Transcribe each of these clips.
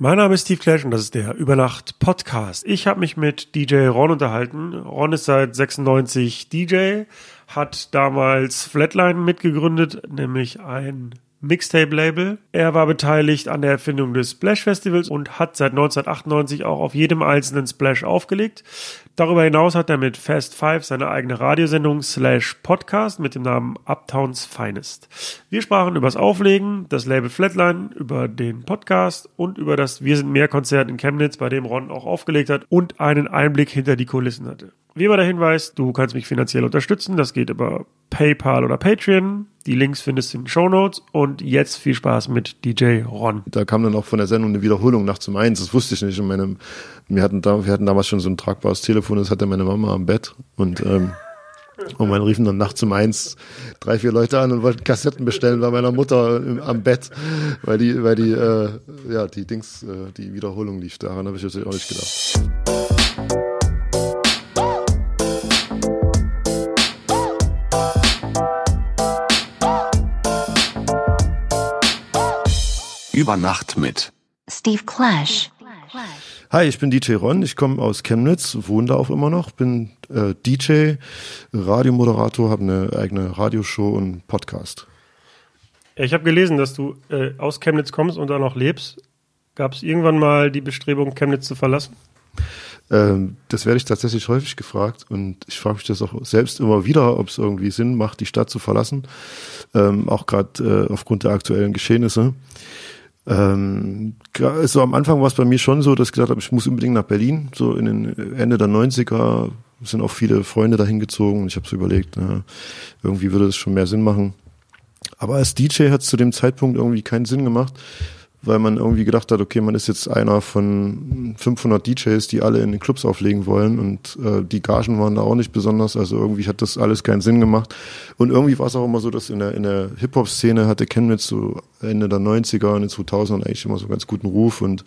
Mein Name ist Steve Clash und das ist der Übernacht Podcast. Ich habe mich mit DJ Ron unterhalten. Ron ist seit 96 DJ, hat damals Flatline mitgegründet, nämlich ein Mixtape-Label. Er war beteiligt an der Erfindung des Splash Festivals und hat seit 1998 auch auf jedem einzelnen Splash aufgelegt. Darüber hinaus hat er mit Fast Five seine eigene Radiosendung slash Podcast mit dem Namen Uptowns Finest. Wir sprachen über das Auflegen, das Label Flatline, über den Podcast und über das Wir sind mehr Konzert in Chemnitz, bei dem Ron auch aufgelegt hat und einen Einblick hinter die Kulissen hatte. Wie immer der Hinweis, du kannst mich finanziell unterstützen. Das geht über PayPal oder Patreon. Die Links findest du in den Show Notes. Und jetzt viel Spaß mit DJ Ron. Da kam dann auch von der Sendung eine Wiederholung nachts um eins. Das wusste ich nicht. Meine, wir, hatten da, wir hatten damals schon so ein tragbares Telefon. Das hatte meine Mama am Bett. Und, ähm, und man riefen dann nachts um eins drei, vier Leute an und wollten Kassetten bestellen bei meiner Mutter im, am Bett, weil die, weil die, äh, ja, die Dings, äh, die Wiederholung lief. Daran habe ich natürlich auch nicht gedacht. Über Nacht mit Steve Clash. Hi, ich bin DJ Ron, ich komme aus Chemnitz, wohne da auch immer noch, bin äh, DJ, Radiomoderator, habe eine eigene Radioshow und Podcast. Ich habe gelesen, dass du äh, aus Chemnitz kommst und da noch lebst. Gab es irgendwann mal die Bestrebung, Chemnitz zu verlassen? Ähm, das werde ich tatsächlich häufig gefragt und ich frage mich das auch selbst immer wieder, ob es irgendwie Sinn macht, die Stadt zu verlassen, ähm, auch gerade äh, aufgrund der aktuellen Geschehnisse. Ähm, so am Anfang war es bei mir schon so, dass ich gesagt habe, ich muss unbedingt nach Berlin. So in den Ende der 90er sind auch viele Freunde dahin gezogen und ich habe so überlegt, na, irgendwie würde das schon mehr Sinn machen. Aber als DJ hat es zu dem Zeitpunkt irgendwie keinen Sinn gemacht, weil man irgendwie gedacht hat, okay, man ist jetzt einer von 500 DJs, die alle in den Clubs auflegen wollen und äh, die Gagen waren da auch nicht besonders, also irgendwie hat das alles keinen Sinn gemacht. Und irgendwie war es auch immer so, dass in der, in der Hip-Hop-Szene hatte Chemnitz so Ende der 90er und in den 2000ern eigentlich immer so einen ganz guten Ruf und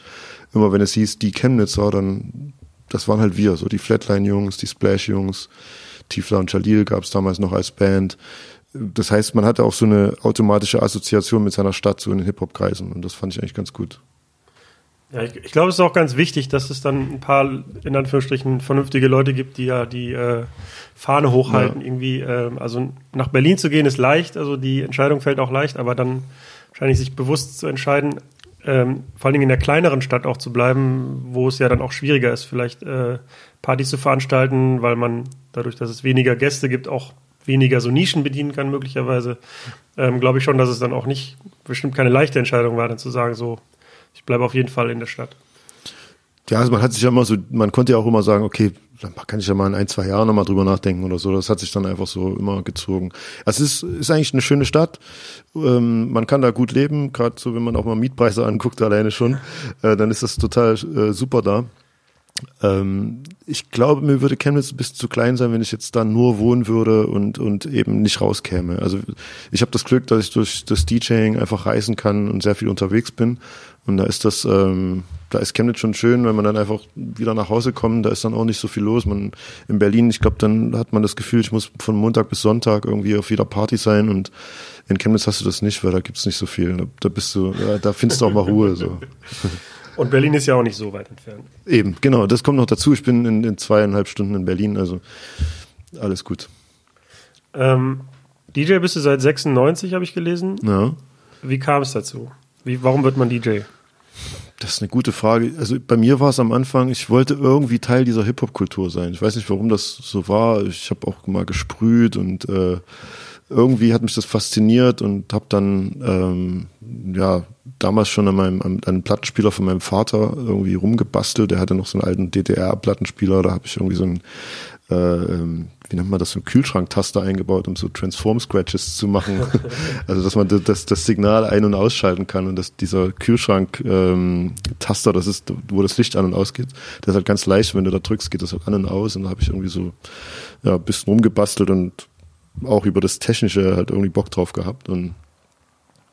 immer wenn es hieß, die Chemnitzer, dann, das waren halt wir, so die Flatline-Jungs, die Splash-Jungs, Tifla und Jalil gab es damals noch als Band, das heißt, man hatte auch so eine automatische Assoziation mit seiner Stadt, so in den Hip-Hop-Kreisen. Und das fand ich eigentlich ganz gut. Ja, ich, ich glaube, es ist auch ganz wichtig, dass es dann ein paar, in Anführungsstrichen, vernünftige Leute gibt, die ja die äh, Fahne hochhalten. Ja. Irgendwie, äh, also nach Berlin zu gehen ist leicht, also die Entscheidung fällt auch leicht, aber dann wahrscheinlich sich bewusst zu entscheiden, ähm, vor allen Dingen in der kleineren Stadt auch zu bleiben, wo es ja dann auch schwieriger ist, vielleicht äh, Partys zu veranstalten, weil man dadurch, dass es weniger Gäste gibt, auch weniger so Nischen bedienen kann, möglicherweise, ähm, glaube ich schon, dass es dann auch nicht bestimmt keine leichte Entscheidung war, dann zu sagen, so, ich bleibe auf jeden Fall in der Stadt. Ja, also man hat sich ja immer so, man konnte ja auch immer sagen, okay, dann kann ich ja mal in ein, zwei Jahren nochmal drüber nachdenken oder so. Das hat sich dann einfach so immer gezogen. Also es ist, ist eigentlich eine schöne Stadt. Ähm, man kann da gut leben, gerade so, wenn man auch mal Mietpreise anguckt, alleine schon, äh, dann ist das total äh, super da. Ähm, ich glaube, mir würde Chemnitz ein bisschen zu klein sein, wenn ich jetzt da nur wohnen würde und, und eben nicht rauskäme. Also ich habe das Glück, dass ich durch das DJing einfach reisen kann und sehr viel unterwegs bin. Und da ist das, ähm, da ist Chemnitz schon schön, wenn man dann einfach wieder nach Hause kommt, da ist dann auch nicht so viel los. Man in Berlin, ich glaube, dann hat man das Gefühl, ich muss von Montag bis Sonntag irgendwie auf jeder Party sein und in Chemnitz hast du das nicht, weil da gibt's nicht so viel. Da, da bist du, da findest du auch mal Ruhe. So. Und Berlin ist ja auch nicht so weit entfernt. Eben, genau, das kommt noch dazu. Ich bin in, in zweieinhalb Stunden in Berlin, also alles gut. Ähm, DJ bist du seit 96, habe ich gelesen. Ja. Wie kam es dazu? Wie, warum wird man DJ? Das ist eine gute Frage. Also bei mir war es am Anfang, ich wollte irgendwie Teil dieser Hip-Hop-Kultur sein. Ich weiß nicht, warum das so war. Ich habe auch mal gesprüht und äh, irgendwie hat mich das fasziniert und habe dann ähm, ja damals schon an meinem an einem Plattenspieler von meinem Vater irgendwie rumgebastelt. Der hatte noch so einen alten DDR-Plattenspieler. Da habe ich irgendwie so ein äh, ähm, wie nennt man das, so einen Kühlschranktaster eingebaut, um so Transform-Scratches zu machen. also dass man das, das Signal ein- und ausschalten kann und dass dieser Kühlschrank-Taster, ähm, das ist, wo das Licht an und ausgeht, der ist halt ganz leicht, wenn du da drückst, geht das halt an und aus und da habe ich irgendwie so ja, ein bisschen rumgebastelt und auch über das Technische halt irgendwie Bock drauf gehabt und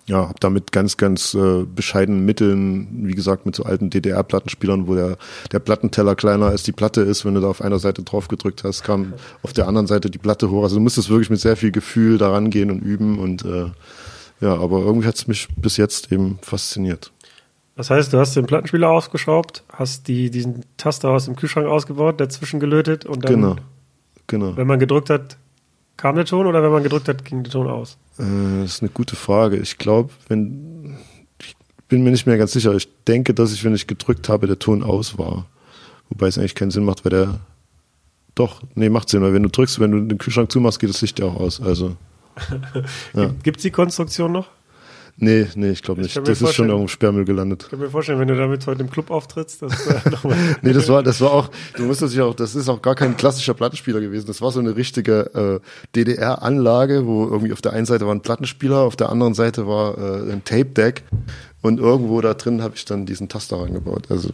ja, habe damit ganz, ganz äh, bescheidenen Mitteln, wie gesagt, mit so alten DDR-Plattenspielern, wo der, der Plattenteller kleiner als die Platte ist, wenn du da auf einer Seite drauf gedrückt hast, kam auf der anderen Seite die Platte hoch. Also du musstest wirklich mit sehr viel Gefühl daran gehen und üben und äh, ja, aber irgendwie hat es mich bis jetzt eben fasziniert. Das heißt, du hast den Plattenspieler ausgeschraubt, hast die, diesen Taster aus dem Kühlschrank ausgebaut, dazwischen gelötet und dann, Genau. Genau. wenn man gedrückt hat, kam der Ton oder wenn man gedrückt hat, ging der Ton aus? Äh, das ist eine gute Frage. Ich glaube, wenn ich bin mir nicht mehr ganz sicher. Ich denke, dass ich, wenn ich gedrückt habe, der Ton aus war. Wobei es eigentlich keinen Sinn macht, weil der doch, nee, macht Sinn, weil wenn du drückst, wenn du den Kühlschrank zumachst, geht das Licht ja auch aus. Also, Ja. Gibt es die Konstruktion noch? Nee, nee, ich glaube Ich nicht. mir Das ist schon irgendwo im Sperrmüll gelandet. Ich kann mir vorstellen, wenn du damit heute im Club auftrittst, dass äh, nochmal. Nee, das war, das war auch, du musst das ja auch, das ist auch gar kein klassischer Plattenspieler gewesen. Das war so eine richtige äh, DDR-Anlage, wo irgendwie auf der einen Seite war ein Plattenspieler, auf der anderen Seite war äh, ein Tape-Deck und irgendwo da drin habe ich dann diesen Taster reingebaut. Also,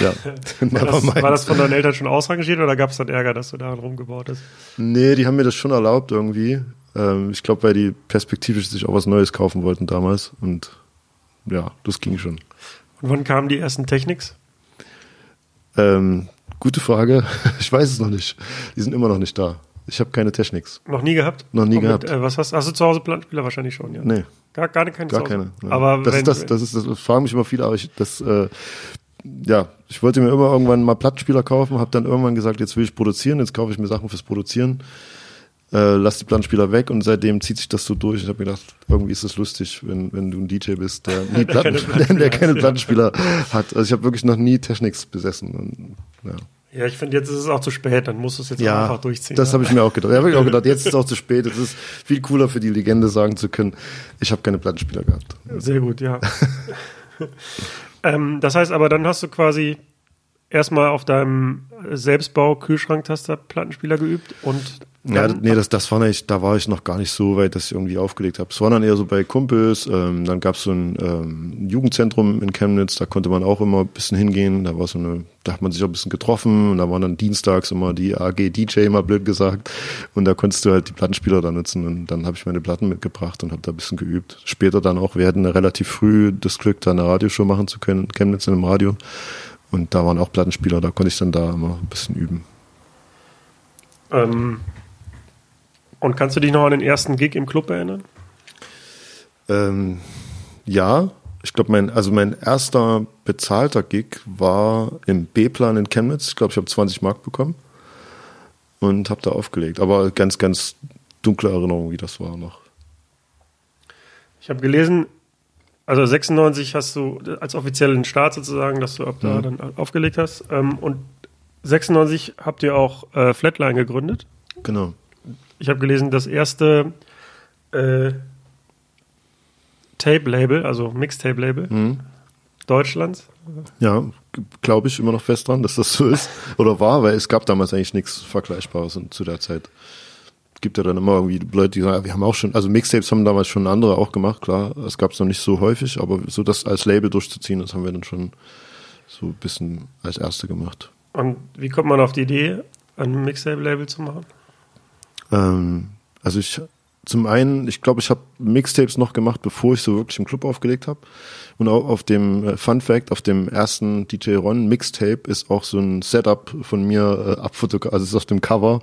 ja, ja. War das, war das von deinen Eltern schon ausrangiert oder gab es dann Ärger, dass du daran rumgebaut hast? Nee, die haben mir das schon erlaubt irgendwie. Ähm, ich glaube, weil die perspektivisch sich auch was Neues kaufen wollten damals und ja, das ging schon. Und wann kamen die ersten Technics? Ähm, gute Frage. Ich weiß es noch nicht. Die sind immer noch nicht da. Ich habe keine Techniks. Noch nie gehabt? Noch nie Und gehabt. Äh, was hast, hast du zu Hause Plattenspieler wahrscheinlich schon, ja? Nee. Gar, gar keine Gar keine. nein. Aber das wenn, ist das, das ist das, das fragen mich immer viele, aber ich, das, äh, ja, ich wollte mir immer irgendwann mal Plattenspieler kaufen, habe dann irgendwann gesagt, jetzt will ich produzieren, jetzt kaufe ich mir Sachen fürs Produzieren, äh, lass die Plattenspieler weg und seitdem zieht sich das so durch. Ich habe mir gedacht, irgendwie ist das lustig, wenn, wenn du ein DJ bist, der nie Platten, Plattenspieler der, der keine. Plattenspieler hat. Also ich habe wirklich noch nie Technics besessen. Und, ja. ja, ich finde, jetzt ist es auch zu spät, dann musst du es jetzt Ja, einfach durchziehen. das ja. habe ich mir auch gedacht. Ja, habe ich auch gedacht, jetzt ist es auch zu spät. Es ist viel cooler für die Legende sagen zu können, ich habe keine Plattenspieler gehabt. Sehr gut, ja. ähm, das heißt aber, dann hast du quasi erstmal auf deinem Selbstbau-Kühlschranktaster Plattenspieler geübt und Ja, nee, das, das war nicht, da war ich noch gar nicht so weit, dass ich irgendwie aufgelegt habe. Es war dann eher so bei Kumpels, ähm, dann gab es so ein ähm, Jugendzentrum in Chemnitz, da konnte man auch immer ein bisschen hingehen, da war so eine, da hat man sich auch ein bisschen getroffen und da waren dann dienstags immer die AG DJ, mal blöd gesagt, und da konntest du halt die Plattenspieler da nutzen und dann habe ich meine Platten mitgebracht und habe da ein bisschen geübt. Später dann auch, wir hatten relativ früh das Glück, da eine Radioshow machen zu können, in Chemnitz in einem Radio und da waren auch Plattenspieler, da konnte ich dann da immer ein bisschen üben. ähm, und kannst du dich noch an den ersten Gig im Club erinnern? Ähm, ja, ich glaube, mein, also mein erster bezahlter Gig war im B-Plan in Chemnitz. Ich glaube, ich habe 20 Mark bekommen und habe da aufgelegt. Aber ganz, ganz dunkle Erinnerung, wie das war noch. Ich habe gelesen, also 96 hast du als offiziellen Start sozusagen, dass du ab da Mhm. dann aufgelegt hast. Ähm, und 96 habt ihr auch äh, Flatline gegründet. Genau. Ich habe gelesen, das erste äh, Tape-Label, also Mixtape-Label Mhm. Deutschlands. Ja, glaube ich immer noch fest dran, dass das so ist. Oder war, weil es gab damals eigentlich nichts Vergleichbares zu der Zeit. Gibt ja dann immer irgendwie Leute, die sagen, wir haben auch schon, also Mixtapes haben damals schon andere auch gemacht, klar. Es gab es noch nicht so häufig, aber so das als Label durchzuziehen, das haben wir dann schon so ein bisschen als Erste gemacht. Und wie kommt man auf die Idee, ein Mixtape-Label zu machen? Ähm, also ich zum einen, ich glaube, ich habe Mixtapes noch gemacht, bevor ich so wirklich im Club aufgelegt habe. Und auch auf dem äh, Fun Fact, auf dem ersten DJ Ron Mixtape ist auch so ein Setup von mir äh, abfotografiert, also es ist auf dem Cover,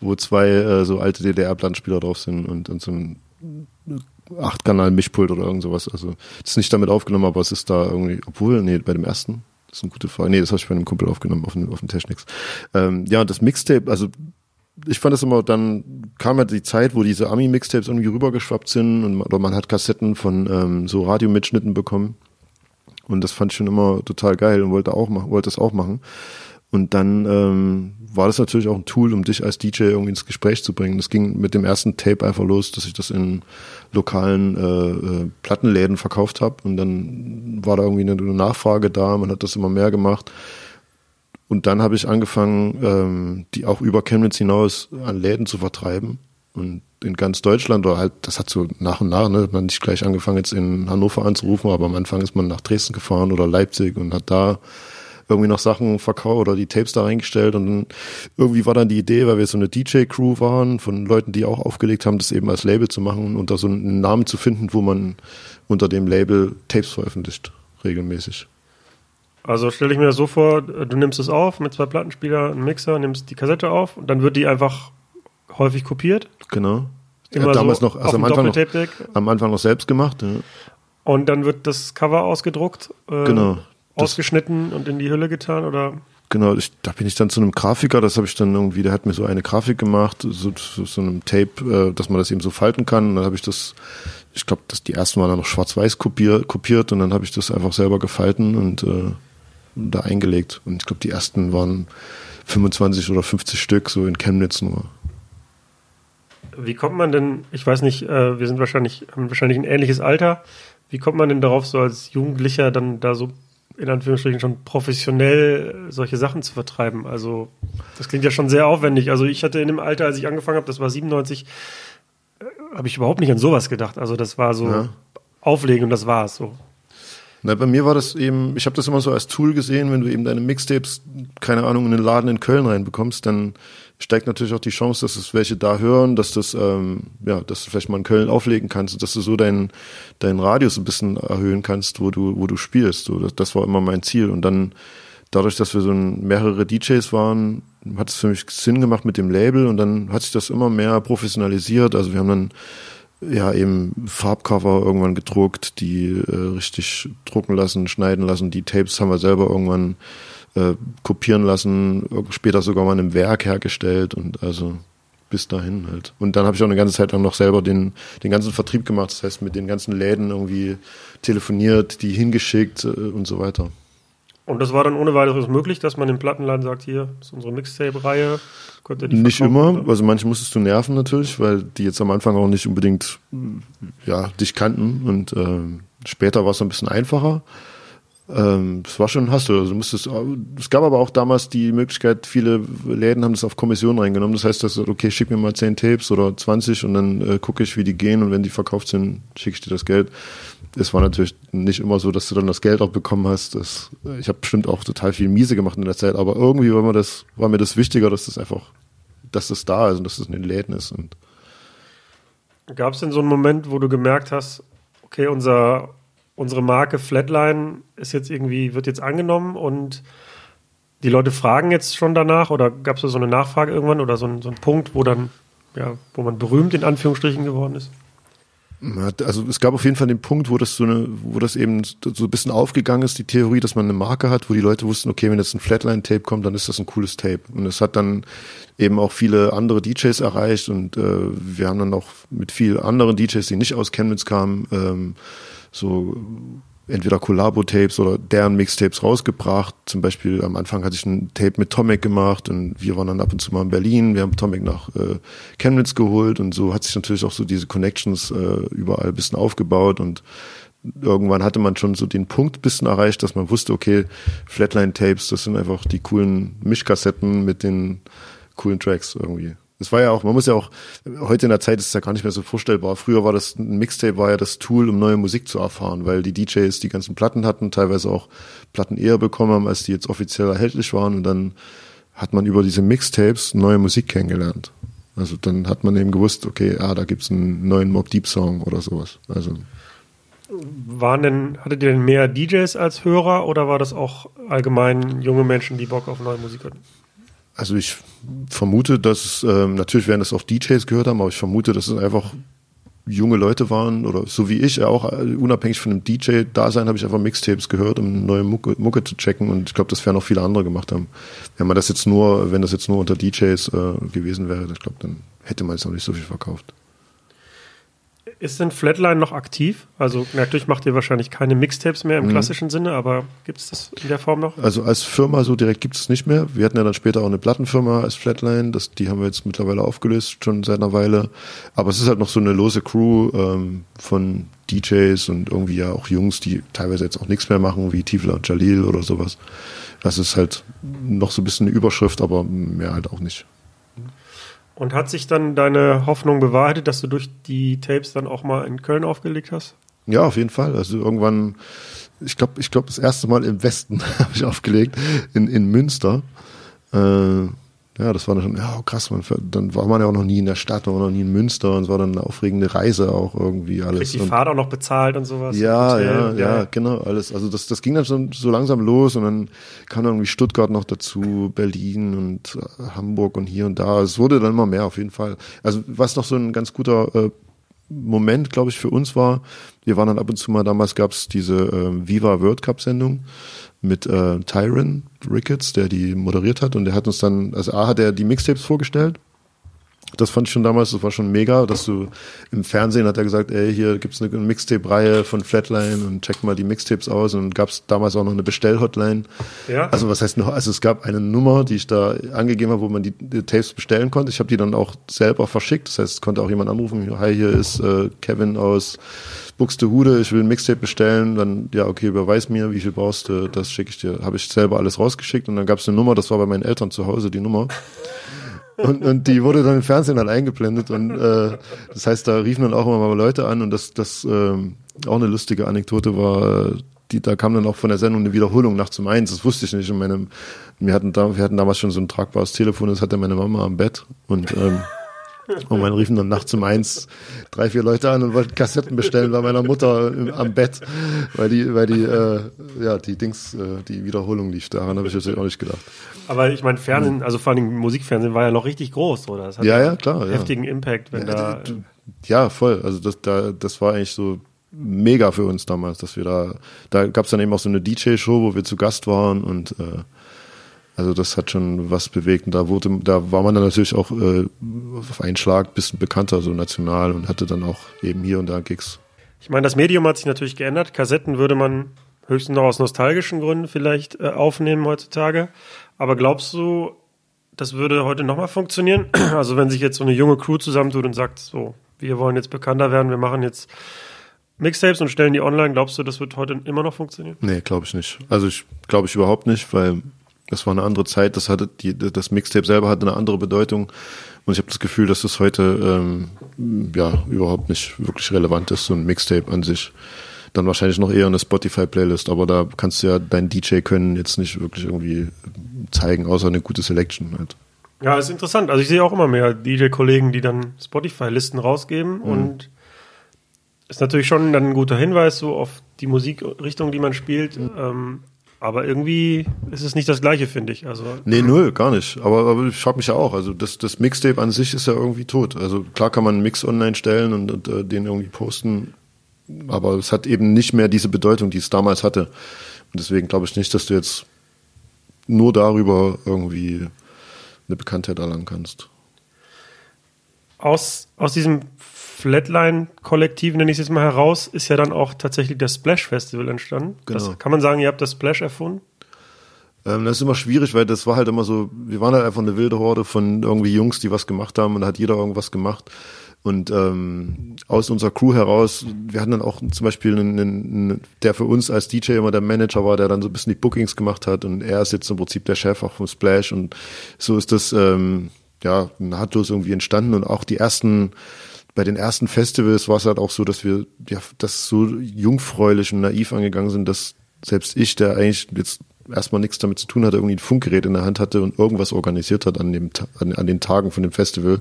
wo zwei äh, so alte DDR-Plattenspieler drauf sind und, und so ein Acht-Kanal-Mischpult oder irgend sowas. Also ist nicht damit aufgenommen, aber es ist da irgendwie, obwohl, nee, bei dem ersten, das ist eine gute Frage. Nee, das habe ich bei einem Kumpel aufgenommen auf dem, auf dem Technics. Ähm, ja, das Mixtape, also ich fand das immer, dann kam ja die Zeit, wo diese Ami-Mixtapes irgendwie rübergeschwappt sind und man, oder man hat Kassetten von ähm, so Radiomitschnitten bekommen. Und das fand ich schon immer total geil und wollte auch machen, wollte es auch machen. Und dann ähm, war das natürlich auch ein Tool, um dich als DJ irgendwie ins Gespräch zu bringen. Das ging mit dem ersten Tape einfach los, dass ich das in lokalen äh, äh, Plattenläden verkauft habe. Und dann war da irgendwie eine, eine Nachfrage da, man hat das immer mehr gemacht. Und dann habe ich angefangen, ähm, die auch über Chemnitz hinaus an Läden zu vertreiben. Und in ganz Deutschland, oder halt, das hat so nach und nach, ne, hat man nicht gleich angefangen, jetzt in Hannover anzurufen, aber am Anfang ist man nach Dresden gefahren oder Leipzig und hat da irgendwie noch Sachen verkauft oder die Tapes da reingestellt und dann irgendwie war dann die Idee, weil wir so eine DJ-Crew waren, von Leuten, die auch aufgelegt haben, das eben als Label zu machen und da so einen Namen zu finden, wo man unter dem Label Tapes veröffentlicht, regelmäßig. Also stelle ich mir das so vor, du nimmst es auf mit zwei Plattenspieler, einem Mixer, nimmst die Kassette auf und dann wird die einfach häufig kopiert. Genau. Ja, damals so noch, also am Anfang noch, am Anfang noch selbst gemacht. Ja. Und dann wird das Cover ausgedruckt, äh, Genau. Das- ausgeschnitten und in die Hülle getan, oder? Genau, ich, da bin ich dann zu einem Grafiker, das habe ich dann irgendwie, der hat mir so eine Grafik gemacht, so, so, so einem Tape, äh, dass man das eben so falten kann. Und dann habe ich das, ich glaube, dass die ersten waren dann noch schwarz-weiß kopier, kopiert und dann habe ich das einfach selber gefalten und äh, da eingelegt. Und ich glaube, die ersten waren 25 oder 50 Stück, so in Chemnitz nur. Wie kommt man denn, ich weiß nicht, äh, wir sind wahrscheinlich, haben wahrscheinlich ein ähnliches Alter. Wie kommt man denn darauf, so als Jugendlicher dann da so in Anführungsstrichen schon professionell äh, solche Sachen zu vertreiben? Also, das klingt ja schon sehr aufwendig. Also, ich hatte in dem Alter, als ich angefangen habe, das war 97, äh, habe ich überhaupt nicht an sowas gedacht. Also, das war so Ja. auflegen und das war's so. Na, bei mir war das eben, ich habe das immer so als Tool gesehen, wenn du eben deine Mixtapes, keine Ahnung, in den Laden in Köln reinbekommst, dann steigt natürlich auch die Chance, dass es welche da hören, dass das, ähm, ja, dass du vielleicht mal in Köln auflegen kannst und dass du so deinen deinen Radius ein bisschen erhöhen kannst, wo du, wo du spielst. So, das, das war immer mein Ziel. Und dann, dadurch, dass wir so mehrere DJs waren, hat es für mich Sinn gemacht mit dem Label und dann hat sich das immer mehr professionalisiert. Also wir haben dann ja eben Farbcover irgendwann gedruckt, die äh, richtig drucken lassen, schneiden lassen. Die Tapes haben wir selber irgendwann äh, kopieren lassen, später sogar mal einem Werk hergestellt und also bis dahin halt. Und dann habe ich auch eine ganze Zeit lang noch selber den, den ganzen Vertrieb gemacht, das heißt mit den ganzen Läden irgendwie telefoniert, die hingeschickt äh, und so weiter. Und das war dann ohne weiteres möglich, dass man im Plattenladen sagt, hier ist unsere Mixtape-Reihe. Die Nicht verkaufen? immer, also manche musstest du nerven natürlich, weil die jetzt am Anfang auch nicht unbedingt ja, dich kannten und ähm, später war es ein bisschen einfacher. Ähm, es war schon ein Hassel. Also du musstest, es gab aber auch damals die Möglichkeit, viele Läden haben das auf Kommission reingenommen. Das heißt, dass okay, schick mir mal 10 Tapes oder 20 und dann äh, gucke ich, wie die gehen und wenn die verkauft sind, schicke ich dir das Geld. Es war natürlich nicht immer so, dass du dann das Geld auch bekommen hast. Das, ich habe bestimmt auch total viel Miese gemacht in der Zeit, aber irgendwie war mir das, war mir das wichtiger, dass das einfach, dass das da ist und dass das in den Läden ist. Gab es denn so einen Moment, wo du gemerkt hast, okay, unser, unsere Marke Flatline ist jetzt irgendwie, wird jetzt angenommen und die Leute fragen jetzt schon danach oder gab es da so eine Nachfrage irgendwann oder so, ein, so einen Punkt, wo dann, ja, wo man berühmt in Anführungsstrichen geworden ist? Also es gab auf jeden Fall den Punkt, wo das so eine, wo das eben so ein bisschen aufgegangen ist, die Theorie, dass man eine Marke hat, wo die Leute wussten, okay, wenn jetzt ein Flatline-Tape kommt, dann ist das ein cooles Tape. Und es hat dann eben auch viele andere DJs erreicht und äh, wir haben dann auch mit vielen anderen DJs, die nicht aus Chemnitz kamen, ähm, so entweder Collabo-Tapes oder deren Mixtapes rausgebracht. Zum Beispiel am Anfang hatte ich ein Tape mit Tomek gemacht und wir waren dann ab und zu mal in Berlin. Wir haben Tomek nach äh, Chemnitz geholt und so hat sich natürlich auch so diese Connections äh, überall ein bisschen aufgebaut und irgendwann hatte man schon so den Punkt bisschen erreicht, dass man wusste, okay, Flatline-Tapes, das sind einfach die coolen Mischkassetten mit den coolen Tracks irgendwie. Das war ja auch, man muss ja auch, heute in der Zeit ist es ja gar nicht mehr so vorstellbar. Früher war das, ein Mixtape war ja das Tool, um neue Musik zu erfahren, weil die DJs die ganzen Platten hatten, teilweise auch Platten eher bekommen haben, als die jetzt offiziell erhältlich waren und dann hat man über diese Mixtapes neue Musik kennengelernt. Also dann hat man eben gewusst, okay, ah, da gibt's einen neuen Mob Deep Song oder sowas. Also Waren denn, hattet ihr denn mehr DJs als Hörer oder war das auch allgemein junge Menschen, die Bock auf neue Musik hatten? Also ich vermute, dass ähm, natürlich werden das auch DJs gehört haben, aber ich vermute, dass es einfach junge Leute waren oder so wie ich, auch äh, unabhängig von dem DJ-Dasein habe ich einfach Mixtapes gehört, um neue Mucke, Mucke zu checken und ich glaube, das werden auch viele andere gemacht haben. Wenn man das jetzt nur, wenn das jetzt nur unter DJs äh, gewesen wäre, ich glaube, dann hätte man jetzt auch nicht so viel verkauft. Ist denn Flatline noch aktiv? Also natürlich macht ihr wahrscheinlich keine Mixtapes mehr im klassischen Sinne, aber gibt es das in der Form noch? Also als Firma so direkt gibt es nicht mehr. Wir hatten ja dann später auch eine Plattenfirma als Flatline, das, die haben wir jetzt mittlerweile aufgelöst, schon seit einer Weile. Aber es ist halt noch so eine lose Crew ähm, von DJs und irgendwie ja auch Jungs, die teilweise jetzt auch nichts mehr machen, wie Tifla und Jalil oder sowas. Das ist halt noch so ein bisschen eine Überschrift, aber mehr halt auch nicht. Und hat sich dann deine Hoffnung bewahrheitet, dass du durch die Tapes dann auch mal in Köln aufgelegt hast? Ja, auf jeden Fall. Also irgendwann, ich glaube, ich glaube, das erste Mal im Westen habe ich aufgelegt, in, in Münster. Äh, ja, das war dann schon, ja, krass, man, dann war man ja auch noch nie in der Stadt, man war noch nie in Münster und es war dann eine aufregende Reise auch irgendwie alles. Kriegt die Und- Fahrt auch noch bezahlt und sowas? ja, Hotel, ja, ja, genau, alles. Also das, das ging dann schon so langsam los und dann kam dann irgendwie Stuttgart noch dazu, Berlin und äh, Hamburg und hier und da. Es wurde dann immer mehr auf jeden Fall. Also was noch so ein ganz guter äh, Moment, glaube ich, für uns war, wir waren dann ab und zu mal, damals gab es diese äh, Viva World Cup Sendung mit äh, Tyron Ricketts, der die moderiert hat. Und der hat uns dann, also A hat er die Mixtapes vorgestellt das fand ich schon damals, das war schon mega, dass du im Fernsehen hat er gesagt, ey, hier gibt's eine Mixtape-Reihe von Flatline und check mal die Mixtapes aus und gab's damals auch noch eine Bestell-Hotline. Ja. Also was heißt noch, also es gab eine Nummer, die ich da angegeben habe, wo man die, die Tapes bestellen konnte. Ich habe die dann auch selber verschickt. Das heißt, es konnte auch jemand anrufen, hi, hier ist äh, Kevin aus Buxtehude, ich will ein Mixtape bestellen, dann, ja, okay, überweis mir, wie viel brauchst du, das schicke ich dir. Habe ich selber alles rausgeschickt und dann gab's eine Nummer, das war bei meinen Eltern zu Hause, die Nummer. Und, und die wurde dann im Fernsehen dann eingeblendet und äh, das heißt, da riefen dann auch immer mal Leute an und das, das ähm, auch eine lustige Anekdote war, die, da kam dann auch von der Sendung eine Wiederholung nachts um eins, das wusste ich nicht. Und meine, wir, hatten da, wir hatten damals schon so ein tragbares Telefon, das hatte meine Mama am Bett und ähm, und man riefen dann nachts um eins drei, vier Leute an und wollten Kassetten bestellen bei meiner Mutter am Bett, weil die, weil die, äh, ja, die Dings, äh, die Wiederholung lief. Daran habe ich natürlich auch nicht gedacht. Aber ich meine, Fernsehen, also vor allem Musikfernsehen war ja noch richtig groß, oder? Das hat ja, ja, klar. Heftigen ja. Impact, wenn ja, da. Ja, voll. Also das, da, das war eigentlich so mega für uns damals, dass wir da, da gab es dann eben auch so eine DJ-Show, wo wir zu Gast waren und äh, also das hat schon was bewegt und da wurde, da war man dann natürlich auch äh, auf einen Schlag ein bisschen bekannter, so national und hatte dann auch eben hier und da Gigs. Ich meine, das Medium hat sich natürlich geändert. Kassetten würde man höchstens noch aus nostalgischen Gründen vielleicht äh, aufnehmen heutzutage. Aber glaubst du, das würde heute nochmal funktionieren? Also wenn sich jetzt so eine junge Crew zusammentut und sagt, so, wir wollen jetzt bekannter werden, wir machen jetzt Mixtapes und stellen die online, glaubst du, das wird heute immer noch funktionieren? Nee, glaube ich nicht. Also ich glaube ich überhaupt nicht, weil das war eine andere Zeit, das hatte die, das Mixtape selber hatte eine andere Bedeutung. Und ich habe das Gefühl, dass das heute ähm, ja überhaupt nicht wirklich relevant ist, so ein Mixtape an sich. Dann wahrscheinlich noch eher eine Spotify-Playlist, aber da kannst du ja dein DJ-Können jetzt nicht wirklich irgendwie zeigen, außer eine gute Selection halt. Ja, ist interessant. Also ich sehe auch immer mehr DJ-Kollegen, die dann Spotify-Listen rausgeben mhm. und ist natürlich schon dann ein guter Hinweis so auf die Musikrichtung, die man spielt. Mhm. Ähm, aber irgendwie ist es nicht das Gleiche, finde ich. Also nee, null, gar nicht. Aber, aber ich frage mich ja auch. Also das, das Mixtape an sich ist ja irgendwie tot. Also klar kann man einen Mix online stellen und, und äh, den irgendwie posten, aber es hat eben nicht mehr diese Bedeutung, die es damals hatte. Und deswegen glaube ich nicht, dass du jetzt nur darüber irgendwie eine Bekanntheit erlangen kannst. Aus, aus diesem Flatline-Kollektiv, nenne ich es jetzt mal heraus, ist ja dann auch tatsächlich das Splash Festival entstanden. Genau. Das, kann man sagen, ihr habt das Splash erfunden? Ähm, das ist immer schwierig, weil das war halt immer so, wir waren halt einfach eine wilde Horde von irgendwie Jungs, die was gemacht haben und da hat jeder irgendwas gemacht. Und ähm, aus unserer Crew heraus, wir hatten dann auch zum Beispiel einen, einen, der für uns als DJ immer der Manager war, der dann so ein bisschen die Bookings gemacht hat und er ist jetzt im Prinzip der Chef auch vom Splash und so ist das ähm, ja nahtlos irgendwie entstanden und auch die ersten bei den ersten Festivals war es halt auch so, dass wir ja das so jungfräulich und naiv angegangen sind, dass selbst ich, der eigentlich jetzt erstmal nichts damit zu tun hatte, irgendwie ein Funkgerät in der Hand hatte und irgendwas organisiert hat an, dem, an, an den Tagen von dem Festival,